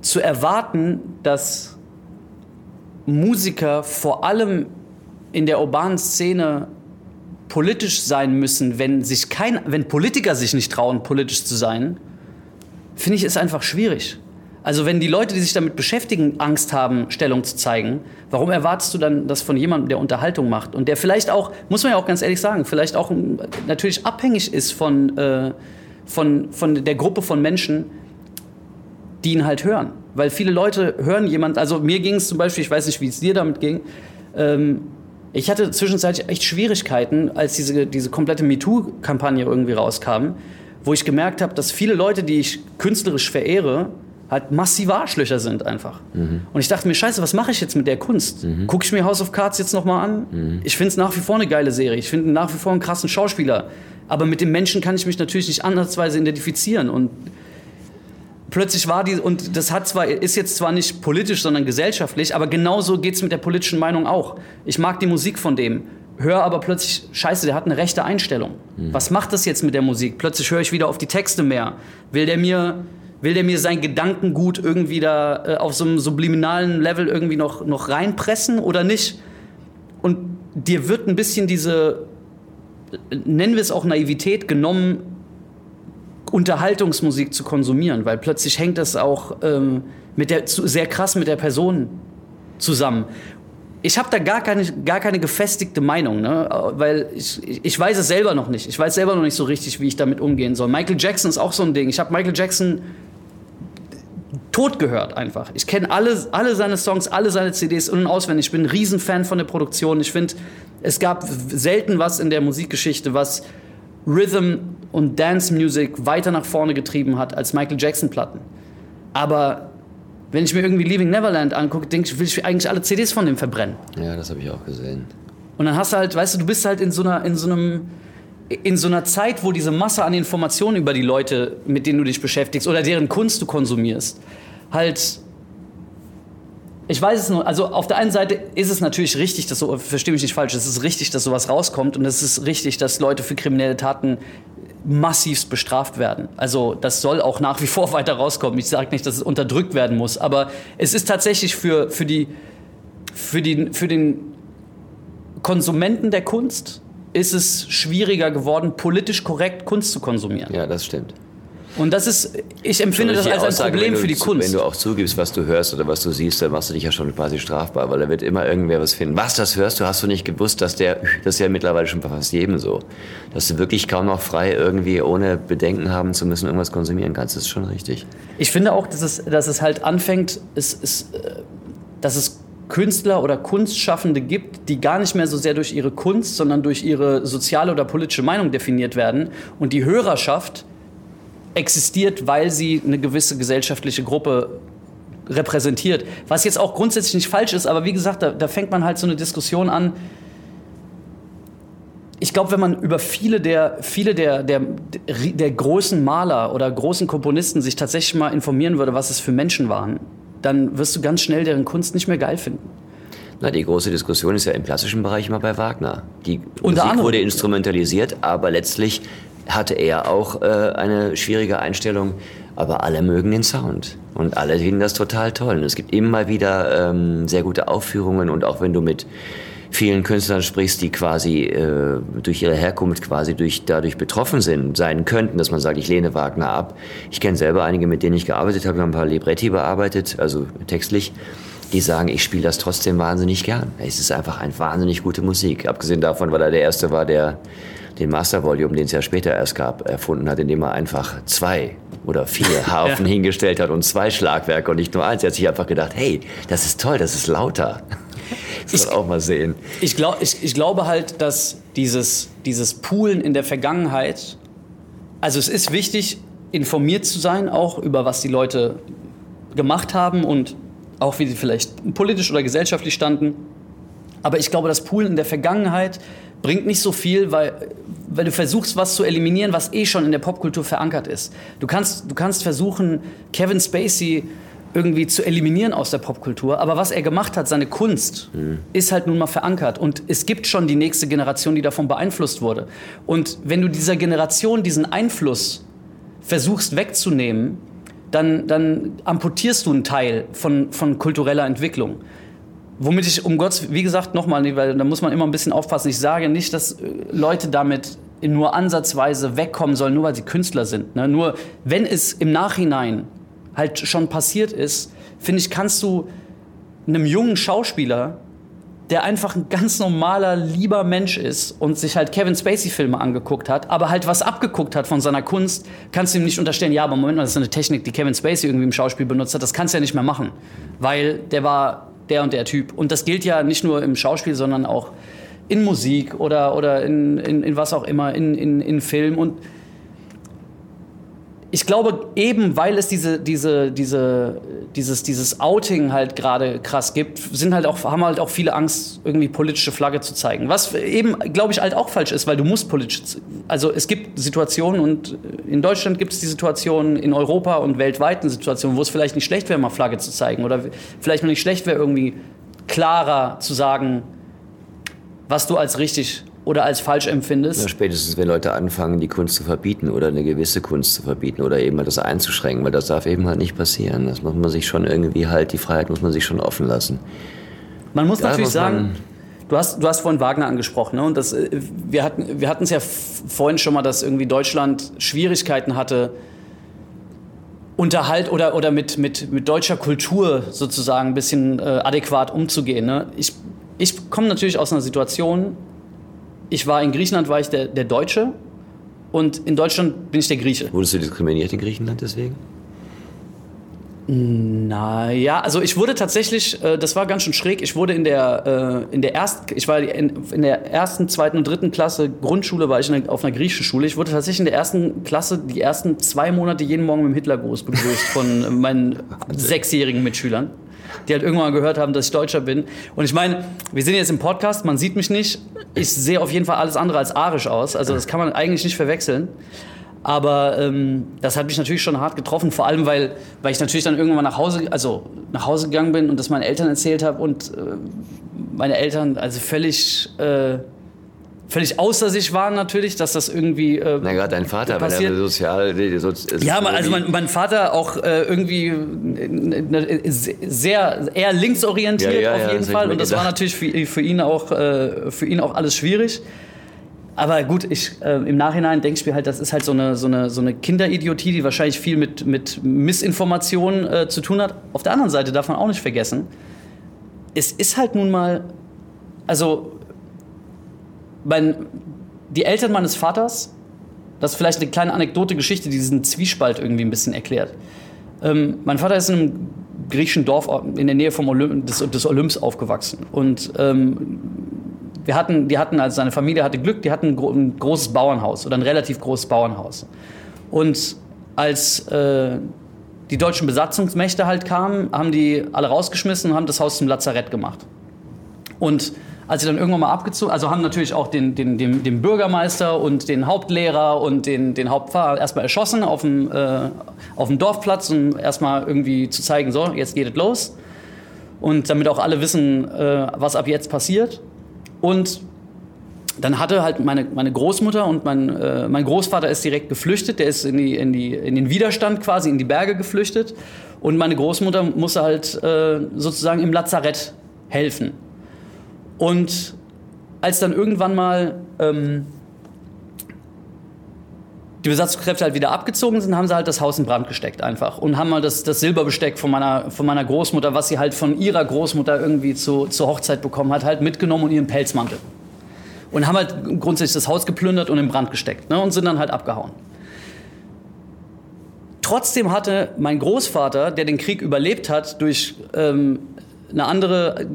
zu erwarten, dass Musiker vor allem in der urbanen Szene politisch sein müssen, wenn sich kein, wenn Politiker sich nicht trauen, politisch zu sein, finde ich ist einfach schwierig. Also wenn die Leute, die sich damit beschäftigen, Angst haben, Stellung zu zeigen, warum erwartest du dann das von jemandem, der Unterhaltung macht und der vielleicht auch, muss man ja auch ganz ehrlich sagen, vielleicht auch natürlich abhängig ist von, äh, von, von der Gruppe von Menschen, die ihn halt hören. Weil viele Leute hören jemand, also mir ging es zum Beispiel, ich weiß nicht, wie es dir damit ging, ähm, ich hatte zwischenzeitlich echt Schwierigkeiten, als diese, diese komplette MeToo-Kampagne irgendwie rauskam, wo ich gemerkt habe, dass viele Leute, die ich künstlerisch verehre, halt massive Arschlöcher sind einfach. Mhm. Und ich dachte mir, scheiße, was mache ich jetzt mit der Kunst? Mhm. Gucke ich mir House of Cards jetzt nochmal an? Mhm. Ich finde es nach wie vor eine geile Serie. Ich finde nach wie vor einen krassen Schauspieler. Aber mit dem Menschen kann ich mich natürlich nicht ansatzweise identifizieren. Und plötzlich war die, und das hat zwar, ist jetzt zwar nicht politisch, sondern gesellschaftlich, aber genauso geht es mit der politischen Meinung auch. Ich mag die Musik von dem, höre aber plötzlich, scheiße, der hat eine rechte Einstellung. Mhm. Was macht das jetzt mit der Musik? Plötzlich höre ich wieder auf die Texte mehr. Will der mir, will der mir sein Gedankengut irgendwie da äh, auf so einem subliminalen Level irgendwie noch, noch reinpressen oder nicht? Und dir wird ein bisschen diese, nennen wir es auch Naivität, genommen, Unterhaltungsmusik zu konsumieren, weil plötzlich hängt das auch ähm, mit der, sehr krass mit der Person zusammen. Ich habe da gar keine, gar keine gefestigte Meinung, ne? weil ich, ich weiß es selber noch nicht. Ich weiß selber noch nicht so richtig, wie ich damit umgehen soll. Michael Jackson ist auch so ein Ding. Ich habe Michael Jackson tot gehört einfach. Ich kenne alle, alle seine Songs, alle seine CDs und auswendig. Ich bin ein Riesenfan von der Produktion. Ich finde, es gab selten was in der Musikgeschichte, was Rhythm und Dance Music weiter nach vorne getrieben hat als Michael Jackson Platten. Aber wenn ich mir irgendwie Leaving Neverland angucke, denke ich, will ich eigentlich alle CDs von dem verbrennen. Ja, das habe ich auch gesehen. Und dann hast du halt, weißt du, du bist halt in so einer, in so einem, in so einer Zeit, wo diese Masse an Informationen über die Leute, mit denen du dich beschäftigst oder deren Kunst du konsumierst, halt ich weiß es nur, also auf der einen Seite ist es natürlich richtig, dass so, verstehe mich nicht falsch, es ist richtig, dass sowas rauskommt und es ist richtig, dass Leute für kriminelle Taten massivst bestraft werden. Also das soll auch nach wie vor [laughs] weiter rauskommen. Ich sage nicht, dass es unterdrückt werden muss, aber es ist tatsächlich für, für, die, für, die, für den Konsumenten der Kunst ist es schwieriger geworden, politisch korrekt Kunst zu konsumieren. Ja, das stimmt. Und das ist, ich empfinde das als ein Aussage, Problem für die Kunst. Wenn du auch zugibst, was du hörst oder was du siehst, dann machst du dich ja schon quasi strafbar, weil da wird immer irgendwer was finden. Was, das hörst du, hast du nicht gewusst, dass der, das ist ja mittlerweile schon bei fast jedem so, dass du wirklich kaum noch frei irgendwie ohne Bedenken haben zu müssen irgendwas konsumieren kannst, das ist schon richtig. Ich finde auch, dass es, dass es halt anfängt, es, es, äh, dass es Künstler oder Kunstschaffende gibt, die gar nicht mehr so sehr durch ihre Kunst, sondern durch ihre soziale oder politische Meinung definiert werden und die Hörerschaft existiert, weil sie eine gewisse gesellschaftliche Gruppe repräsentiert. Was jetzt auch grundsätzlich nicht falsch ist, aber wie gesagt, da, da fängt man halt so eine Diskussion an. Ich glaube, wenn man über viele der, viele der, der, der großen Maler oder großen Komponisten sich tatsächlich mal informieren würde, was es für Menschen waren, dann wirst du ganz schnell deren Kunst nicht mehr geil finden. Na, die große Diskussion ist ja im klassischen Bereich immer bei Wagner. Die Unter Musik wurde instrumentalisiert, aber letztlich hatte er auch äh, eine schwierige Einstellung, aber alle mögen den Sound und alle finden das total toll. Und es gibt immer wieder ähm, sehr gute Aufführungen und auch wenn du mit vielen Künstlern sprichst, die quasi äh, durch ihre Herkunft quasi durch, dadurch betroffen sind, sein könnten, dass man sagt, ich lehne Wagner ab. Ich kenne selber einige, mit denen ich gearbeitet habe, wir haben ein paar Libretti bearbeitet, also textlich die sagen, ich spiele das trotzdem wahnsinnig gern. Es ist einfach eine wahnsinnig gute Musik. Abgesehen davon, weil er der Erste war, der den Master Volume, den es ja später erst gab, erfunden hat, indem er einfach zwei oder vier [laughs] Harfen ja. hingestellt hat und zwei Schlagwerke und nicht nur eins. Er hat sich einfach gedacht, hey, das ist toll, das ist lauter. Das ich, auch mal sehen. Ich, glaub, ich, ich glaube halt, dass dieses, dieses Poolen in der Vergangenheit, also es ist wichtig, informiert zu sein, auch über was die Leute gemacht haben und auch wie sie vielleicht politisch oder gesellschaftlich standen. Aber ich glaube, das Poolen in der Vergangenheit bringt nicht so viel, weil, weil du versuchst, was zu eliminieren, was eh schon in der Popkultur verankert ist. Du kannst, du kannst versuchen, Kevin Spacey irgendwie zu eliminieren aus der Popkultur. Aber was er gemacht hat, seine Kunst, mhm. ist halt nun mal verankert. Und es gibt schon die nächste Generation, die davon beeinflusst wurde. Und wenn du dieser Generation diesen Einfluss versuchst wegzunehmen, dann, dann amputierst du einen Teil von, von kultureller Entwicklung. Womit ich, um Gott, wie gesagt, nochmal, weil da muss man immer ein bisschen aufpassen. Ich sage nicht, dass äh, Leute damit nur ansatzweise wegkommen sollen, nur weil sie Künstler sind. Ne? Nur wenn es im Nachhinein halt schon passiert ist, finde ich, kannst du einem jungen Schauspieler, der einfach ein ganz normaler, lieber Mensch ist und sich halt Kevin Spacey-Filme angeguckt hat, aber halt was abgeguckt hat von seiner Kunst, kannst du ihm nicht unterstellen, ja, aber Moment mal, das ist eine Technik, die Kevin Spacey irgendwie im Schauspiel benutzt hat, das kannst du ja nicht mehr machen, weil der war der und der Typ. Und das gilt ja nicht nur im Schauspiel, sondern auch in Musik oder, oder in, in, in was auch immer, in, in, in Film und ich glaube, eben weil es diese, diese, diese, dieses, dieses Outing halt gerade krass gibt, sind halt auch, haben halt auch viele Angst, irgendwie politische Flagge zu zeigen. Was eben, glaube ich, halt auch falsch ist, weil du musst politisch. Also es gibt Situationen und in Deutschland gibt es die Situationen, in Europa und weltweit eine Situation, wo es vielleicht nicht schlecht wäre, mal Flagge zu zeigen. Oder vielleicht mal nicht schlecht wäre, irgendwie klarer zu sagen, was du als richtig oder als falsch empfindest. Ja, spätestens, wenn Leute anfangen, die Kunst zu verbieten oder eine gewisse Kunst zu verbieten oder eben mal das einzuschränken, weil das darf eben halt nicht passieren. Das muss man sich schon irgendwie halt, die Freiheit muss man sich schon offen lassen. Man muss ja, natürlich muss sagen, du hast, du hast vorhin Wagner angesprochen, ne? und das, äh, wir hatten wir es ja vorhin schon mal, dass irgendwie Deutschland Schwierigkeiten hatte, Unterhalt oder, oder mit, mit, mit deutscher Kultur sozusagen ein bisschen äh, adäquat umzugehen. Ne? Ich, ich komme natürlich aus einer Situation, ich war in Griechenland, war ich der, der Deutsche und in Deutschland bin ich der Grieche. Wurdest du diskriminiert in Griechenland deswegen? Naja, also ich wurde tatsächlich, äh, das war ganz schön schräg, ich wurde in der, äh, in der ersten, ich war in, der ersten, zweiten und dritten Klasse Grundschule, war ich auf einer griechischen Schule. Ich wurde tatsächlich in der ersten Klasse die ersten zwei Monate jeden Morgen mit dem Hitlergruß begrüßt von meinen [laughs] sechsjährigen Mitschülern die halt irgendwann gehört haben, dass ich Deutscher bin. Und ich meine, wir sind jetzt im Podcast, man sieht mich nicht. Ich sehe auf jeden Fall alles andere als arisch aus. Also das kann man eigentlich nicht verwechseln. Aber ähm, das hat mich natürlich schon hart getroffen, vor allem weil, weil ich natürlich dann irgendwann nach Hause, also nach Hause gegangen bin und das meinen Eltern erzählt habe und äh, meine Eltern also völlig äh, völlig außer sich waren natürlich, dass das irgendwie äh, Na gerade dein Vater, passiert. weil er sozial... So, ja, also mein, mein Vater auch äh, irgendwie äh, sehr eher linksorientiert ja, ja, auf jeden ja, Fall und das gedacht. war natürlich für, für, ihn auch, äh, für ihn auch alles schwierig. Aber gut, ich, äh, im Nachhinein denke ich mir halt, das ist halt so eine, so eine, so eine Kinderidiotie, die wahrscheinlich viel mit, mit Missinformationen äh, zu tun hat. Auf der anderen Seite darf man auch nicht vergessen, es ist halt nun mal, also mein, die Eltern meines Vaters, das ist vielleicht eine kleine Anekdote, Geschichte, die diesen Zwiespalt irgendwie ein bisschen erklärt. Ähm, mein Vater ist in einem griechischen Dorf in der Nähe vom Olymp, des, des Olymps aufgewachsen. Und ähm, wir hatten, die hatten, also seine Familie hatte Glück, die hatten ein, gro ein großes Bauernhaus oder ein relativ großes Bauernhaus. Und als äh, die deutschen Besatzungsmächte halt kamen, haben die alle rausgeschmissen und haben das Haus zum Lazarett gemacht. Und als sie dann irgendwann mal abgezogen, also haben natürlich auch den, den, den, den Bürgermeister und den Hauptlehrer und den, den Hauptpfarrer erstmal erschossen auf dem, äh, auf dem Dorfplatz, um erstmal irgendwie zu zeigen, so, jetzt geht es los. Und damit auch alle wissen, äh, was ab jetzt passiert. Und dann hatte halt meine, meine Großmutter und mein, äh, mein Großvater ist direkt geflüchtet, der ist in, die, in, die, in den Widerstand quasi, in die Berge geflüchtet. Und meine Großmutter musste halt äh, sozusagen im Lazarett helfen. Und als dann irgendwann mal ähm, die Besatzungskräfte halt wieder abgezogen sind, haben sie halt das Haus in Brand gesteckt einfach und haben mal das, das Silberbesteck von meiner, von meiner Großmutter, was sie halt von ihrer Großmutter irgendwie zu, zur Hochzeit bekommen hat, halt mitgenommen und ihren Pelzmantel. Und haben halt grundsätzlich das Haus geplündert und in Brand gesteckt ne, und sind dann halt abgehauen. Trotzdem hatte mein Großvater, der den Krieg überlebt hat, durch ähm, eine andere,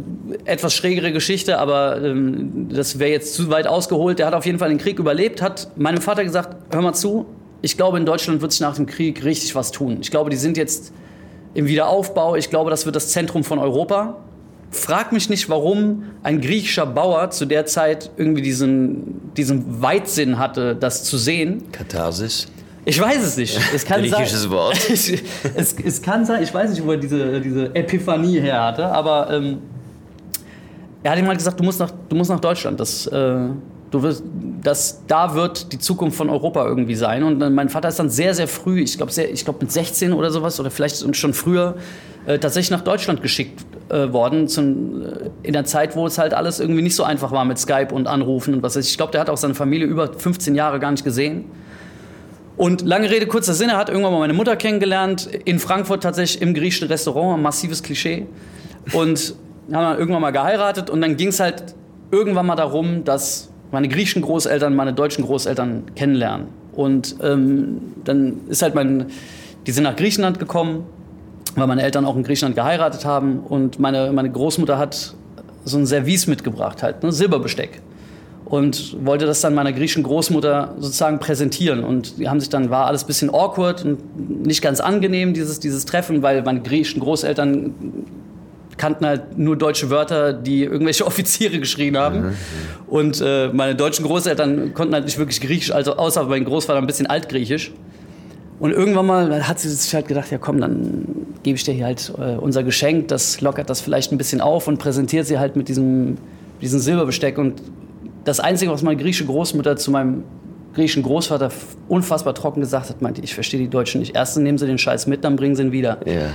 etwas schrägere Geschichte, aber ähm, das wäre jetzt zu weit ausgeholt. Der hat auf jeden Fall den Krieg überlebt, hat meinem Vater gesagt, hör mal zu, ich glaube, in Deutschland wird sich nach dem Krieg richtig was tun. Ich glaube, die sind jetzt im Wiederaufbau. Ich glaube, das wird das Zentrum von Europa. Frag mich nicht, warum ein griechischer Bauer zu der Zeit irgendwie diesen, diesen Weitsinn hatte, das zu sehen. Katharsis. Ich weiß es nicht. Es kann Griechisches sein, Wort. [laughs] es, es, kann sein, ich weiß nicht, wo er diese, diese Epiphanie her hatte, aber ähm, er hat ihm halt gesagt, du musst nach, du musst nach Deutschland. Das, äh, du wirst, das, da wird die Zukunft von Europa irgendwie sein. Und äh, mein Vater ist dann sehr, sehr früh, ich glaube glaub mit 16 oder sowas, oder vielleicht schon früher, äh, tatsächlich nach Deutschland geschickt äh, worden. Zum, äh, in der Zeit, wo es halt alles irgendwie nicht so einfach war mit Skype und Anrufen und was weiß ich. Ich glaube, der hat auch seine Familie über 15 Jahre gar nicht gesehen. Und lange Rede, kurzer Sinn, er hat irgendwann mal meine Mutter kennengelernt, in Frankfurt tatsächlich im griechischen Restaurant, ein massives Klischee. Und haben dann irgendwann mal geheiratet und dann ging es halt irgendwann mal darum, dass meine griechischen Großeltern meine deutschen Großeltern kennenlernen. Und ähm, dann ist halt mein, die sind nach Griechenland gekommen, weil meine Eltern auch in Griechenland geheiratet haben. Und meine, meine Großmutter hat so ein Service mitgebracht, halt, ne, Silberbesteck und wollte das dann meiner griechischen Großmutter sozusagen präsentieren. Und die haben sich dann, war alles ein bisschen awkward und nicht ganz angenehm, dieses, dieses Treffen, weil meine griechischen Großeltern kannten halt nur deutsche Wörter, die irgendwelche [laughs] Offiziere geschrien haben. Mhm. Und äh, meine deutschen Großeltern konnten halt nicht wirklich Griechisch, also außer mein Großvater ein bisschen Altgriechisch. Und irgendwann mal hat sie sich halt gedacht, ja komm, dann gebe ich dir hier halt äh, unser Geschenk, das lockert das vielleicht ein bisschen auf und präsentiert sie halt mit diesem, diesem Silberbesteck. Und das Einzige, was meine griechische Großmutter zu meinem griechischen Großvater unfassbar trocken gesagt hat, meinte, ich verstehe die Deutschen nicht. Erstens nehmen sie den Scheiß mit, dann bringen sie ihn wieder. Yeah.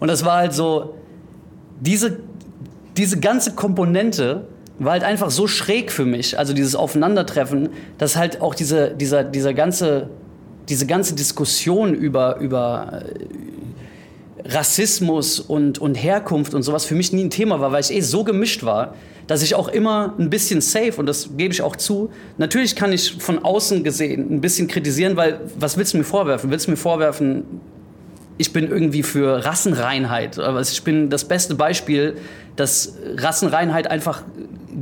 Und das war halt so, diese, diese ganze Komponente war halt einfach so schräg für mich, also dieses Aufeinandertreffen, dass halt auch diese, dieser, dieser ganze, diese ganze Diskussion über, über äh, Rassismus und, und Herkunft und sowas für mich nie ein Thema war, weil ich eh so gemischt war, dass ich auch immer ein bisschen safe, und das gebe ich auch zu, natürlich kann ich von außen gesehen ein bisschen kritisieren, weil was willst du mir vorwerfen? Willst du mir vorwerfen, ich bin irgendwie für Rassenreinheit? Ich bin das beste Beispiel, dass Rassenreinheit einfach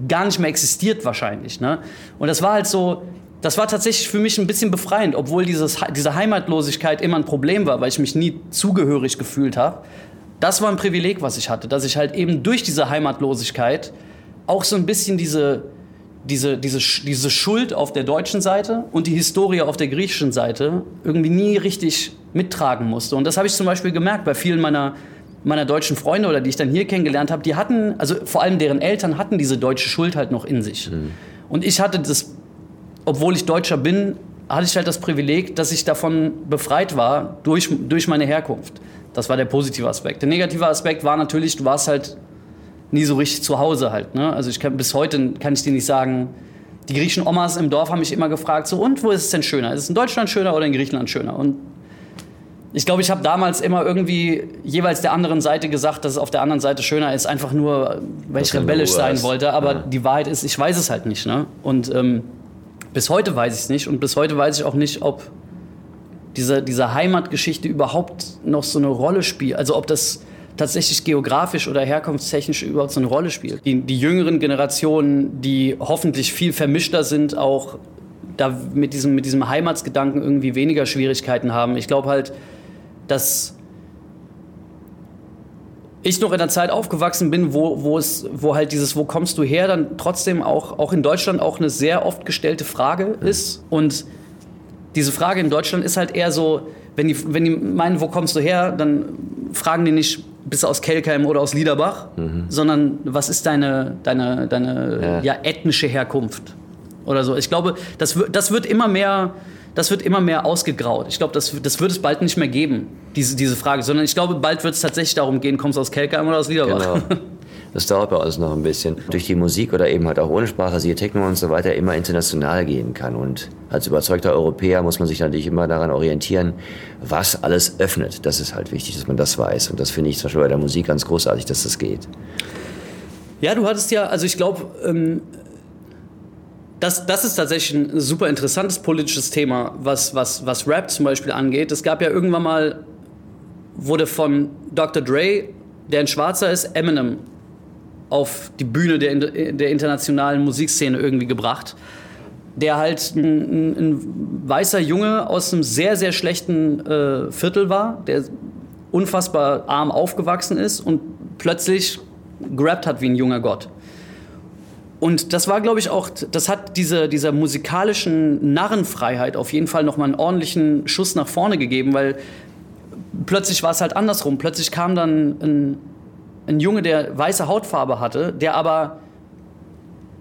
gar nicht mehr existiert wahrscheinlich. Ne? Und das war halt so, das war tatsächlich für mich ein bisschen befreiend, obwohl dieses, diese Heimatlosigkeit immer ein Problem war, weil ich mich nie zugehörig gefühlt habe. Das war ein Privileg, was ich hatte, dass ich halt eben durch diese Heimatlosigkeit auch so ein bisschen diese, diese, diese, diese Schuld auf der deutschen Seite und die Historie auf der griechischen Seite irgendwie nie richtig mittragen musste. Und das habe ich zum Beispiel gemerkt bei vielen meiner, meiner deutschen Freunde oder die ich dann hier kennengelernt habe, die hatten, also vor allem deren Eltern hatten diese deutsche Schuld halt noch in sich. Mhm. Und ich hatte das, obwohl ich Deutscher bin, hatte ich halt das Privileg, dass ich davon befreit war durch, durch meine Herkunft. Das war der positive Aspekt. Der negative Aspekt war natürlich, du warst halt nie so richtig zu Hause halt. Ne? Also ich kann bis heute kann ich dir nicht sagen, die griechischen Omas im Dorf haben mich immer gefragt, so und wo ist es denn schöner? Ist es in Deutschland schöner oder in Griechenland schöner? Und ich glaube, ich habe damals immer irgendwie jeweils der anderen Seite gesagt, dass es auf der anderen Seite schöner ist, einfach nur, weil ich rebellisch sein wollte. Aber ja. die Wahrheit ist, ich weiß es halt nicht. Ne? Und ähm, bis heute weiß ich es nicht. Und bis heute weiß ich auch nicht, ob diese, diese Heimatgeschichte überhaupt noch so eine Rolle spielt. Also ob das tatsächlich geografisch oder herkunftstechnisch überhaupt so eine Rolle spielt. Die, die jüngeren Generationen, die hoffentlich viel vermischter sind, auch da mit diesem, mit diesem Heimatsgedanken irgendwie weniger Schwierigkeiten haben. Ich glaube halt, dass ich noch in einer Zeit aufgewachsen bin, wo, wo, es, wo halt dieses Wo kommst du her dann trotzdem auch, auch in Deutschland auch eine sehr oft gestellte Frage ist. Und diese Frage in Deutschland ist halt eher so, wenn die, wenn die meinen, wo kommst du her, dann fragen die nicht, bist du aus Kelkheim oder aus Liederbach, mhm. sondern was ist deine, deine, deine ja. ja. ethnische Herkunft oder so. Ich glaube, das, das wird immer mehr das wird immer mehr ausgegraut. Ich glaube, das, das wird es bald nicht mehr geben, diese, diese Frage, sondern ich glaube, bald wird es tatsächlich darum gehen, kommst du aus Kelkheim oder aus Liederbach. Genau. [laughs] Das dauert bei uns noch ein bisschen. Durch die Musik oder eben halt auch ohne Sprache, also Techno und so weiter, immer international gehen kann. Und als überzeugter Europäer muss man sich natürlich immer daran orientieren, was alles öffnet. Das ist halt wichtig, dass man das weiß. Und das finde ich zum Beispiel bei der Musik ganz großartig, dass das geht. Ja, du hattest ja, also ich glaube, ähm, das, das ist tatsächlich ein super interessantes politisches Thema, was, was, was Rap zum Beispiel angeht. Es gab ja irgendwann mal, wurde von Dr. Dre, der ein Schwarzer ist, Eminem auf die Bühne der, der internationalen Musikszene irgendwie gebracht. Der halt ein, ein, weißer Junge aus einem sehr, sehr schlechten äh, Viertel war, der unfassbar arm aufgewachsen ist und plötzlich gerappt hat wie ein junger Gott. Und das war, glaube ich, auch, das hat diese, dieser musikalischen Narrenfreiheit auf jeden Fall nochmal einen ordentlichen Schuss nach vorne gegeben, weil plötzlich war es halt andersrum. Plötzlich kam dann ein ein Junge, der weiße Hautfarbe hatte, der aber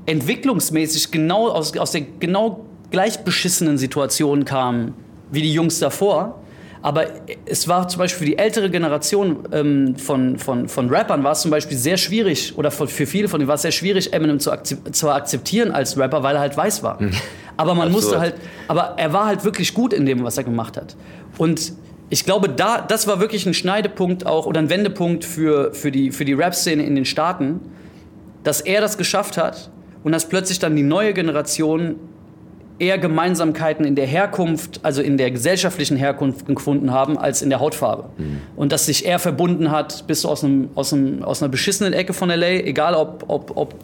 entwicklungsmäßig genau aus, aus der genau gleich beschissenen Situation kam wie die Jungs davor. Aber es war zum Beispiel für die ältere Generation ähm, von, von, von Rappern war es zum Beispiel sehr schwierig, oder für viele von ihnen war es sehr schwierig, Eminem zu, akzep zu akzeptieren als Rapper, weil er halt weiß war. Mhm. Aber man Absurd. musste halt, aber er war halt wirklich gut in dem, was er gemacht hat. Und ich glaube, da, das war wirklich ein Schneidepunkt auch oder ein Wendepunkt für, für die, für die Rap-Szene in den Staaten, dass er das geschafft hat und dass plötzlich dann die neue Generation eher Gemeinsamkeiten in der Herkunft, also in der gesellschaftlichen Herkunft gefunden haben, als in der Hautfarbe. Und dass sich eher verbunden hat, bist du aus, einem, aus, einem, aus einer beschissenen Ecke von LA, egal ob, ob, ob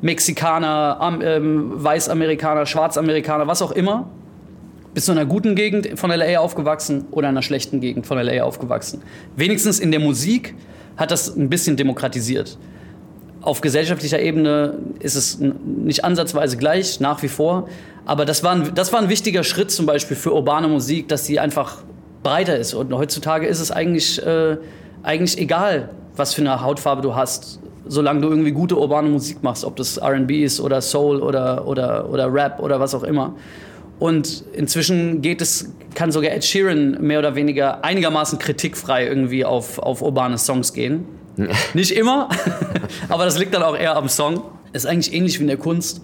Mexikaner, ähm, Weißamerikaner, Schwarzamerikaner, was auch immer, bist du in einer guten Gegend von LA aufgewachsen oder in einer schlechten Gegend von LA aufgewachsen. Wenigstens in der Musik hat das ein bisschen demokratisiert. Auf gesellschaftlicher Ebene ist es nicht ansatzweise gleich, nach wie vor. Aber das war, ein, das war ein wichtiger Schritt zum Beispiel für urbane Musik, dass sie einfach breiter ist. Und heutzutage ist es eigentlich, äh, eigentlich egal, was für eine Hautfarbe du hast, solange du irgendwie gute urbane Musik machst, ob das RB ist oder Soul oder, oder, oder Rap oder was auch immer. Und inzwischen geht es, kann sogar Ed Sheeran mehr oder weniger einigermaßen kritikfrei irgendwie auf, auf urbane Songs gehen. [laughs] Nicht immer, [laughs] aber das liegt dann auch eher am Song. Ist eigentlich ähnlich wie in der Kunst.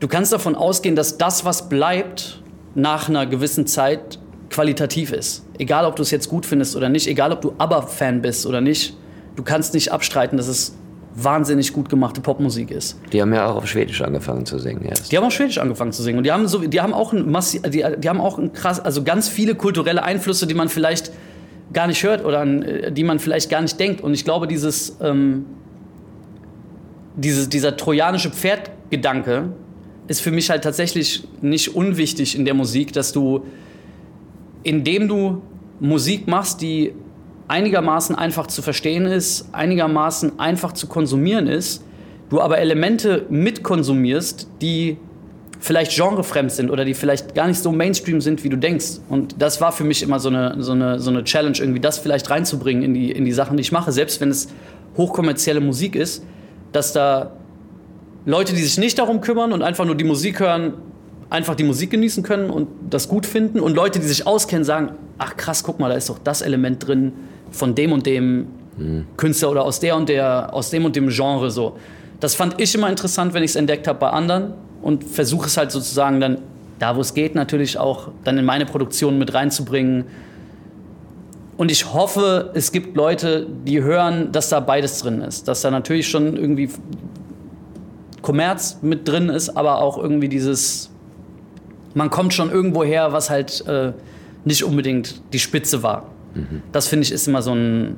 Du kannst davon ausgehen, dass das, was bleibt, nach einer gewissen Zeit qualitativ ist. Egal, ob du es jetzt gut findest oder nicht, egal, ob du ABBA-Fan bist oder nicht, du kannst nicht abstreiten, dass es wahnsinnig gut gemachte Popmusik ist. Die haben ja auch auf Schwedisch angefangen zu singen erst. Die haben auch Schwedisch angefangen zu singen und die haben so, die haben auch ein massi die, die haben auch ein krass, also ganz viele kulturelle Einflüsse, die man vielleicht gar nicht hört oder an, äh, die man vielleicht gar nicht denkt. Und ich glaube, dieses, ähm, dieses dieser trojanische Pferdgedanke ist für mich halt tatsächlich nicht unwichtig in der Musik, dass du, indem du Musik machst, die einigermaßen einfach zu verstehen ist, einigermaßen einfach zu konsumieren ist, du aber Elemente mitkonsumierst, die vielleicht genrefremd sind oder die vielleicht gar nicht so Mainstream sind, wie du denkst. Und das war für mich immer so eine, so eine, so eine Challenge, irgendwie das vielleicht reinzubringen in die, in die Sachen, die ich mache, selbst wenn es hochkommerzielle Musik ist, dass da Leute, die sich nicht darum kümmern und einfach nur die Musik hören, einfach die Musik genießen können und das gut finden. Und Leute, die sich auskennen, sagen, ach krass, guck mal, da ist doch das Element drin von dem und dem Künstler oder aus der und der, aus dem und dem Genre so. Das fand ich immer interessant, wenn ich es entdeckt habe bei anderen und versuche es halt sozusagen dann, da wo es geht, natürlich auch dann in meine Produktion mit reinzubringen. Und ich hoffe, es gibt Leute, die hören, dass da beides drin ist. Dass da natürlich schon irgendwie Kommerz mit drin ist, aber auch irgendwie dieses, man kommt schon irgendwo her, was halt äh, nicht unbedingt die Spitze war. Das finde ich ist immer so ein,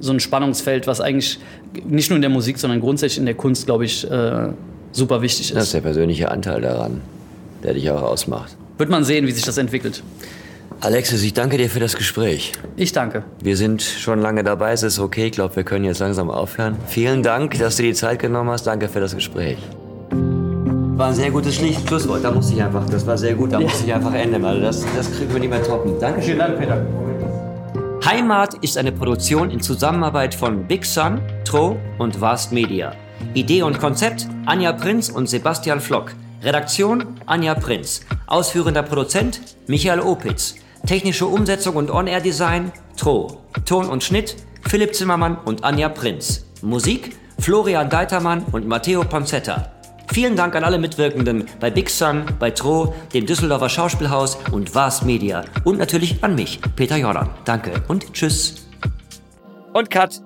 so ein Spannungsfeld, was eigentlich nicht nur in der Musik, sondern grundsätzlich in der Kunst, glaube ich, äh, super wichtig Das ist ist. der persönliche Anteil daran, der dich auch ausmacht. Wird man sehen, wie sich das entwickelt. Alexis, ich danke dir für das Gespräch. Ich danke. Wir sind schon lange dabei, es ist okay. Ich glaube, wir können jetzt langsam aufhören. Vielen Dank, dass du die Zeit genommen hast. Danke für das Gespräch. War ein sehr gutes Schli- Schlusswort. Da musste ich einfach, das war sehr gut, da musste ich einfach enden. Also das, das kriegen wir nicht mehr toppen. Dankeschön. Dank, Peter. Heimat ist eine Produktion in Zusammenarbeit von Big Sun, Tro und Vast Media. Idee und Konzept Anja Prinz und Sebastian Flock. Redaktion Anja Prinz. Ausführender Produzent Michael Opitz. Technische Umsetzung und On-Air-Design Tro. Ton und Schnitt Philipp Zimmermann und Anja Prinz. Musik Florian Deitermann und Matteo Ponzetta. Vielen Dank an alle Mitwirkenden bei Big Sun, bei Tro, dem Düsseldorfer Schauspielhaus und Vast Media. Und natürlich an mich, Peter Jordan. Danke und tschüss. Und Cut.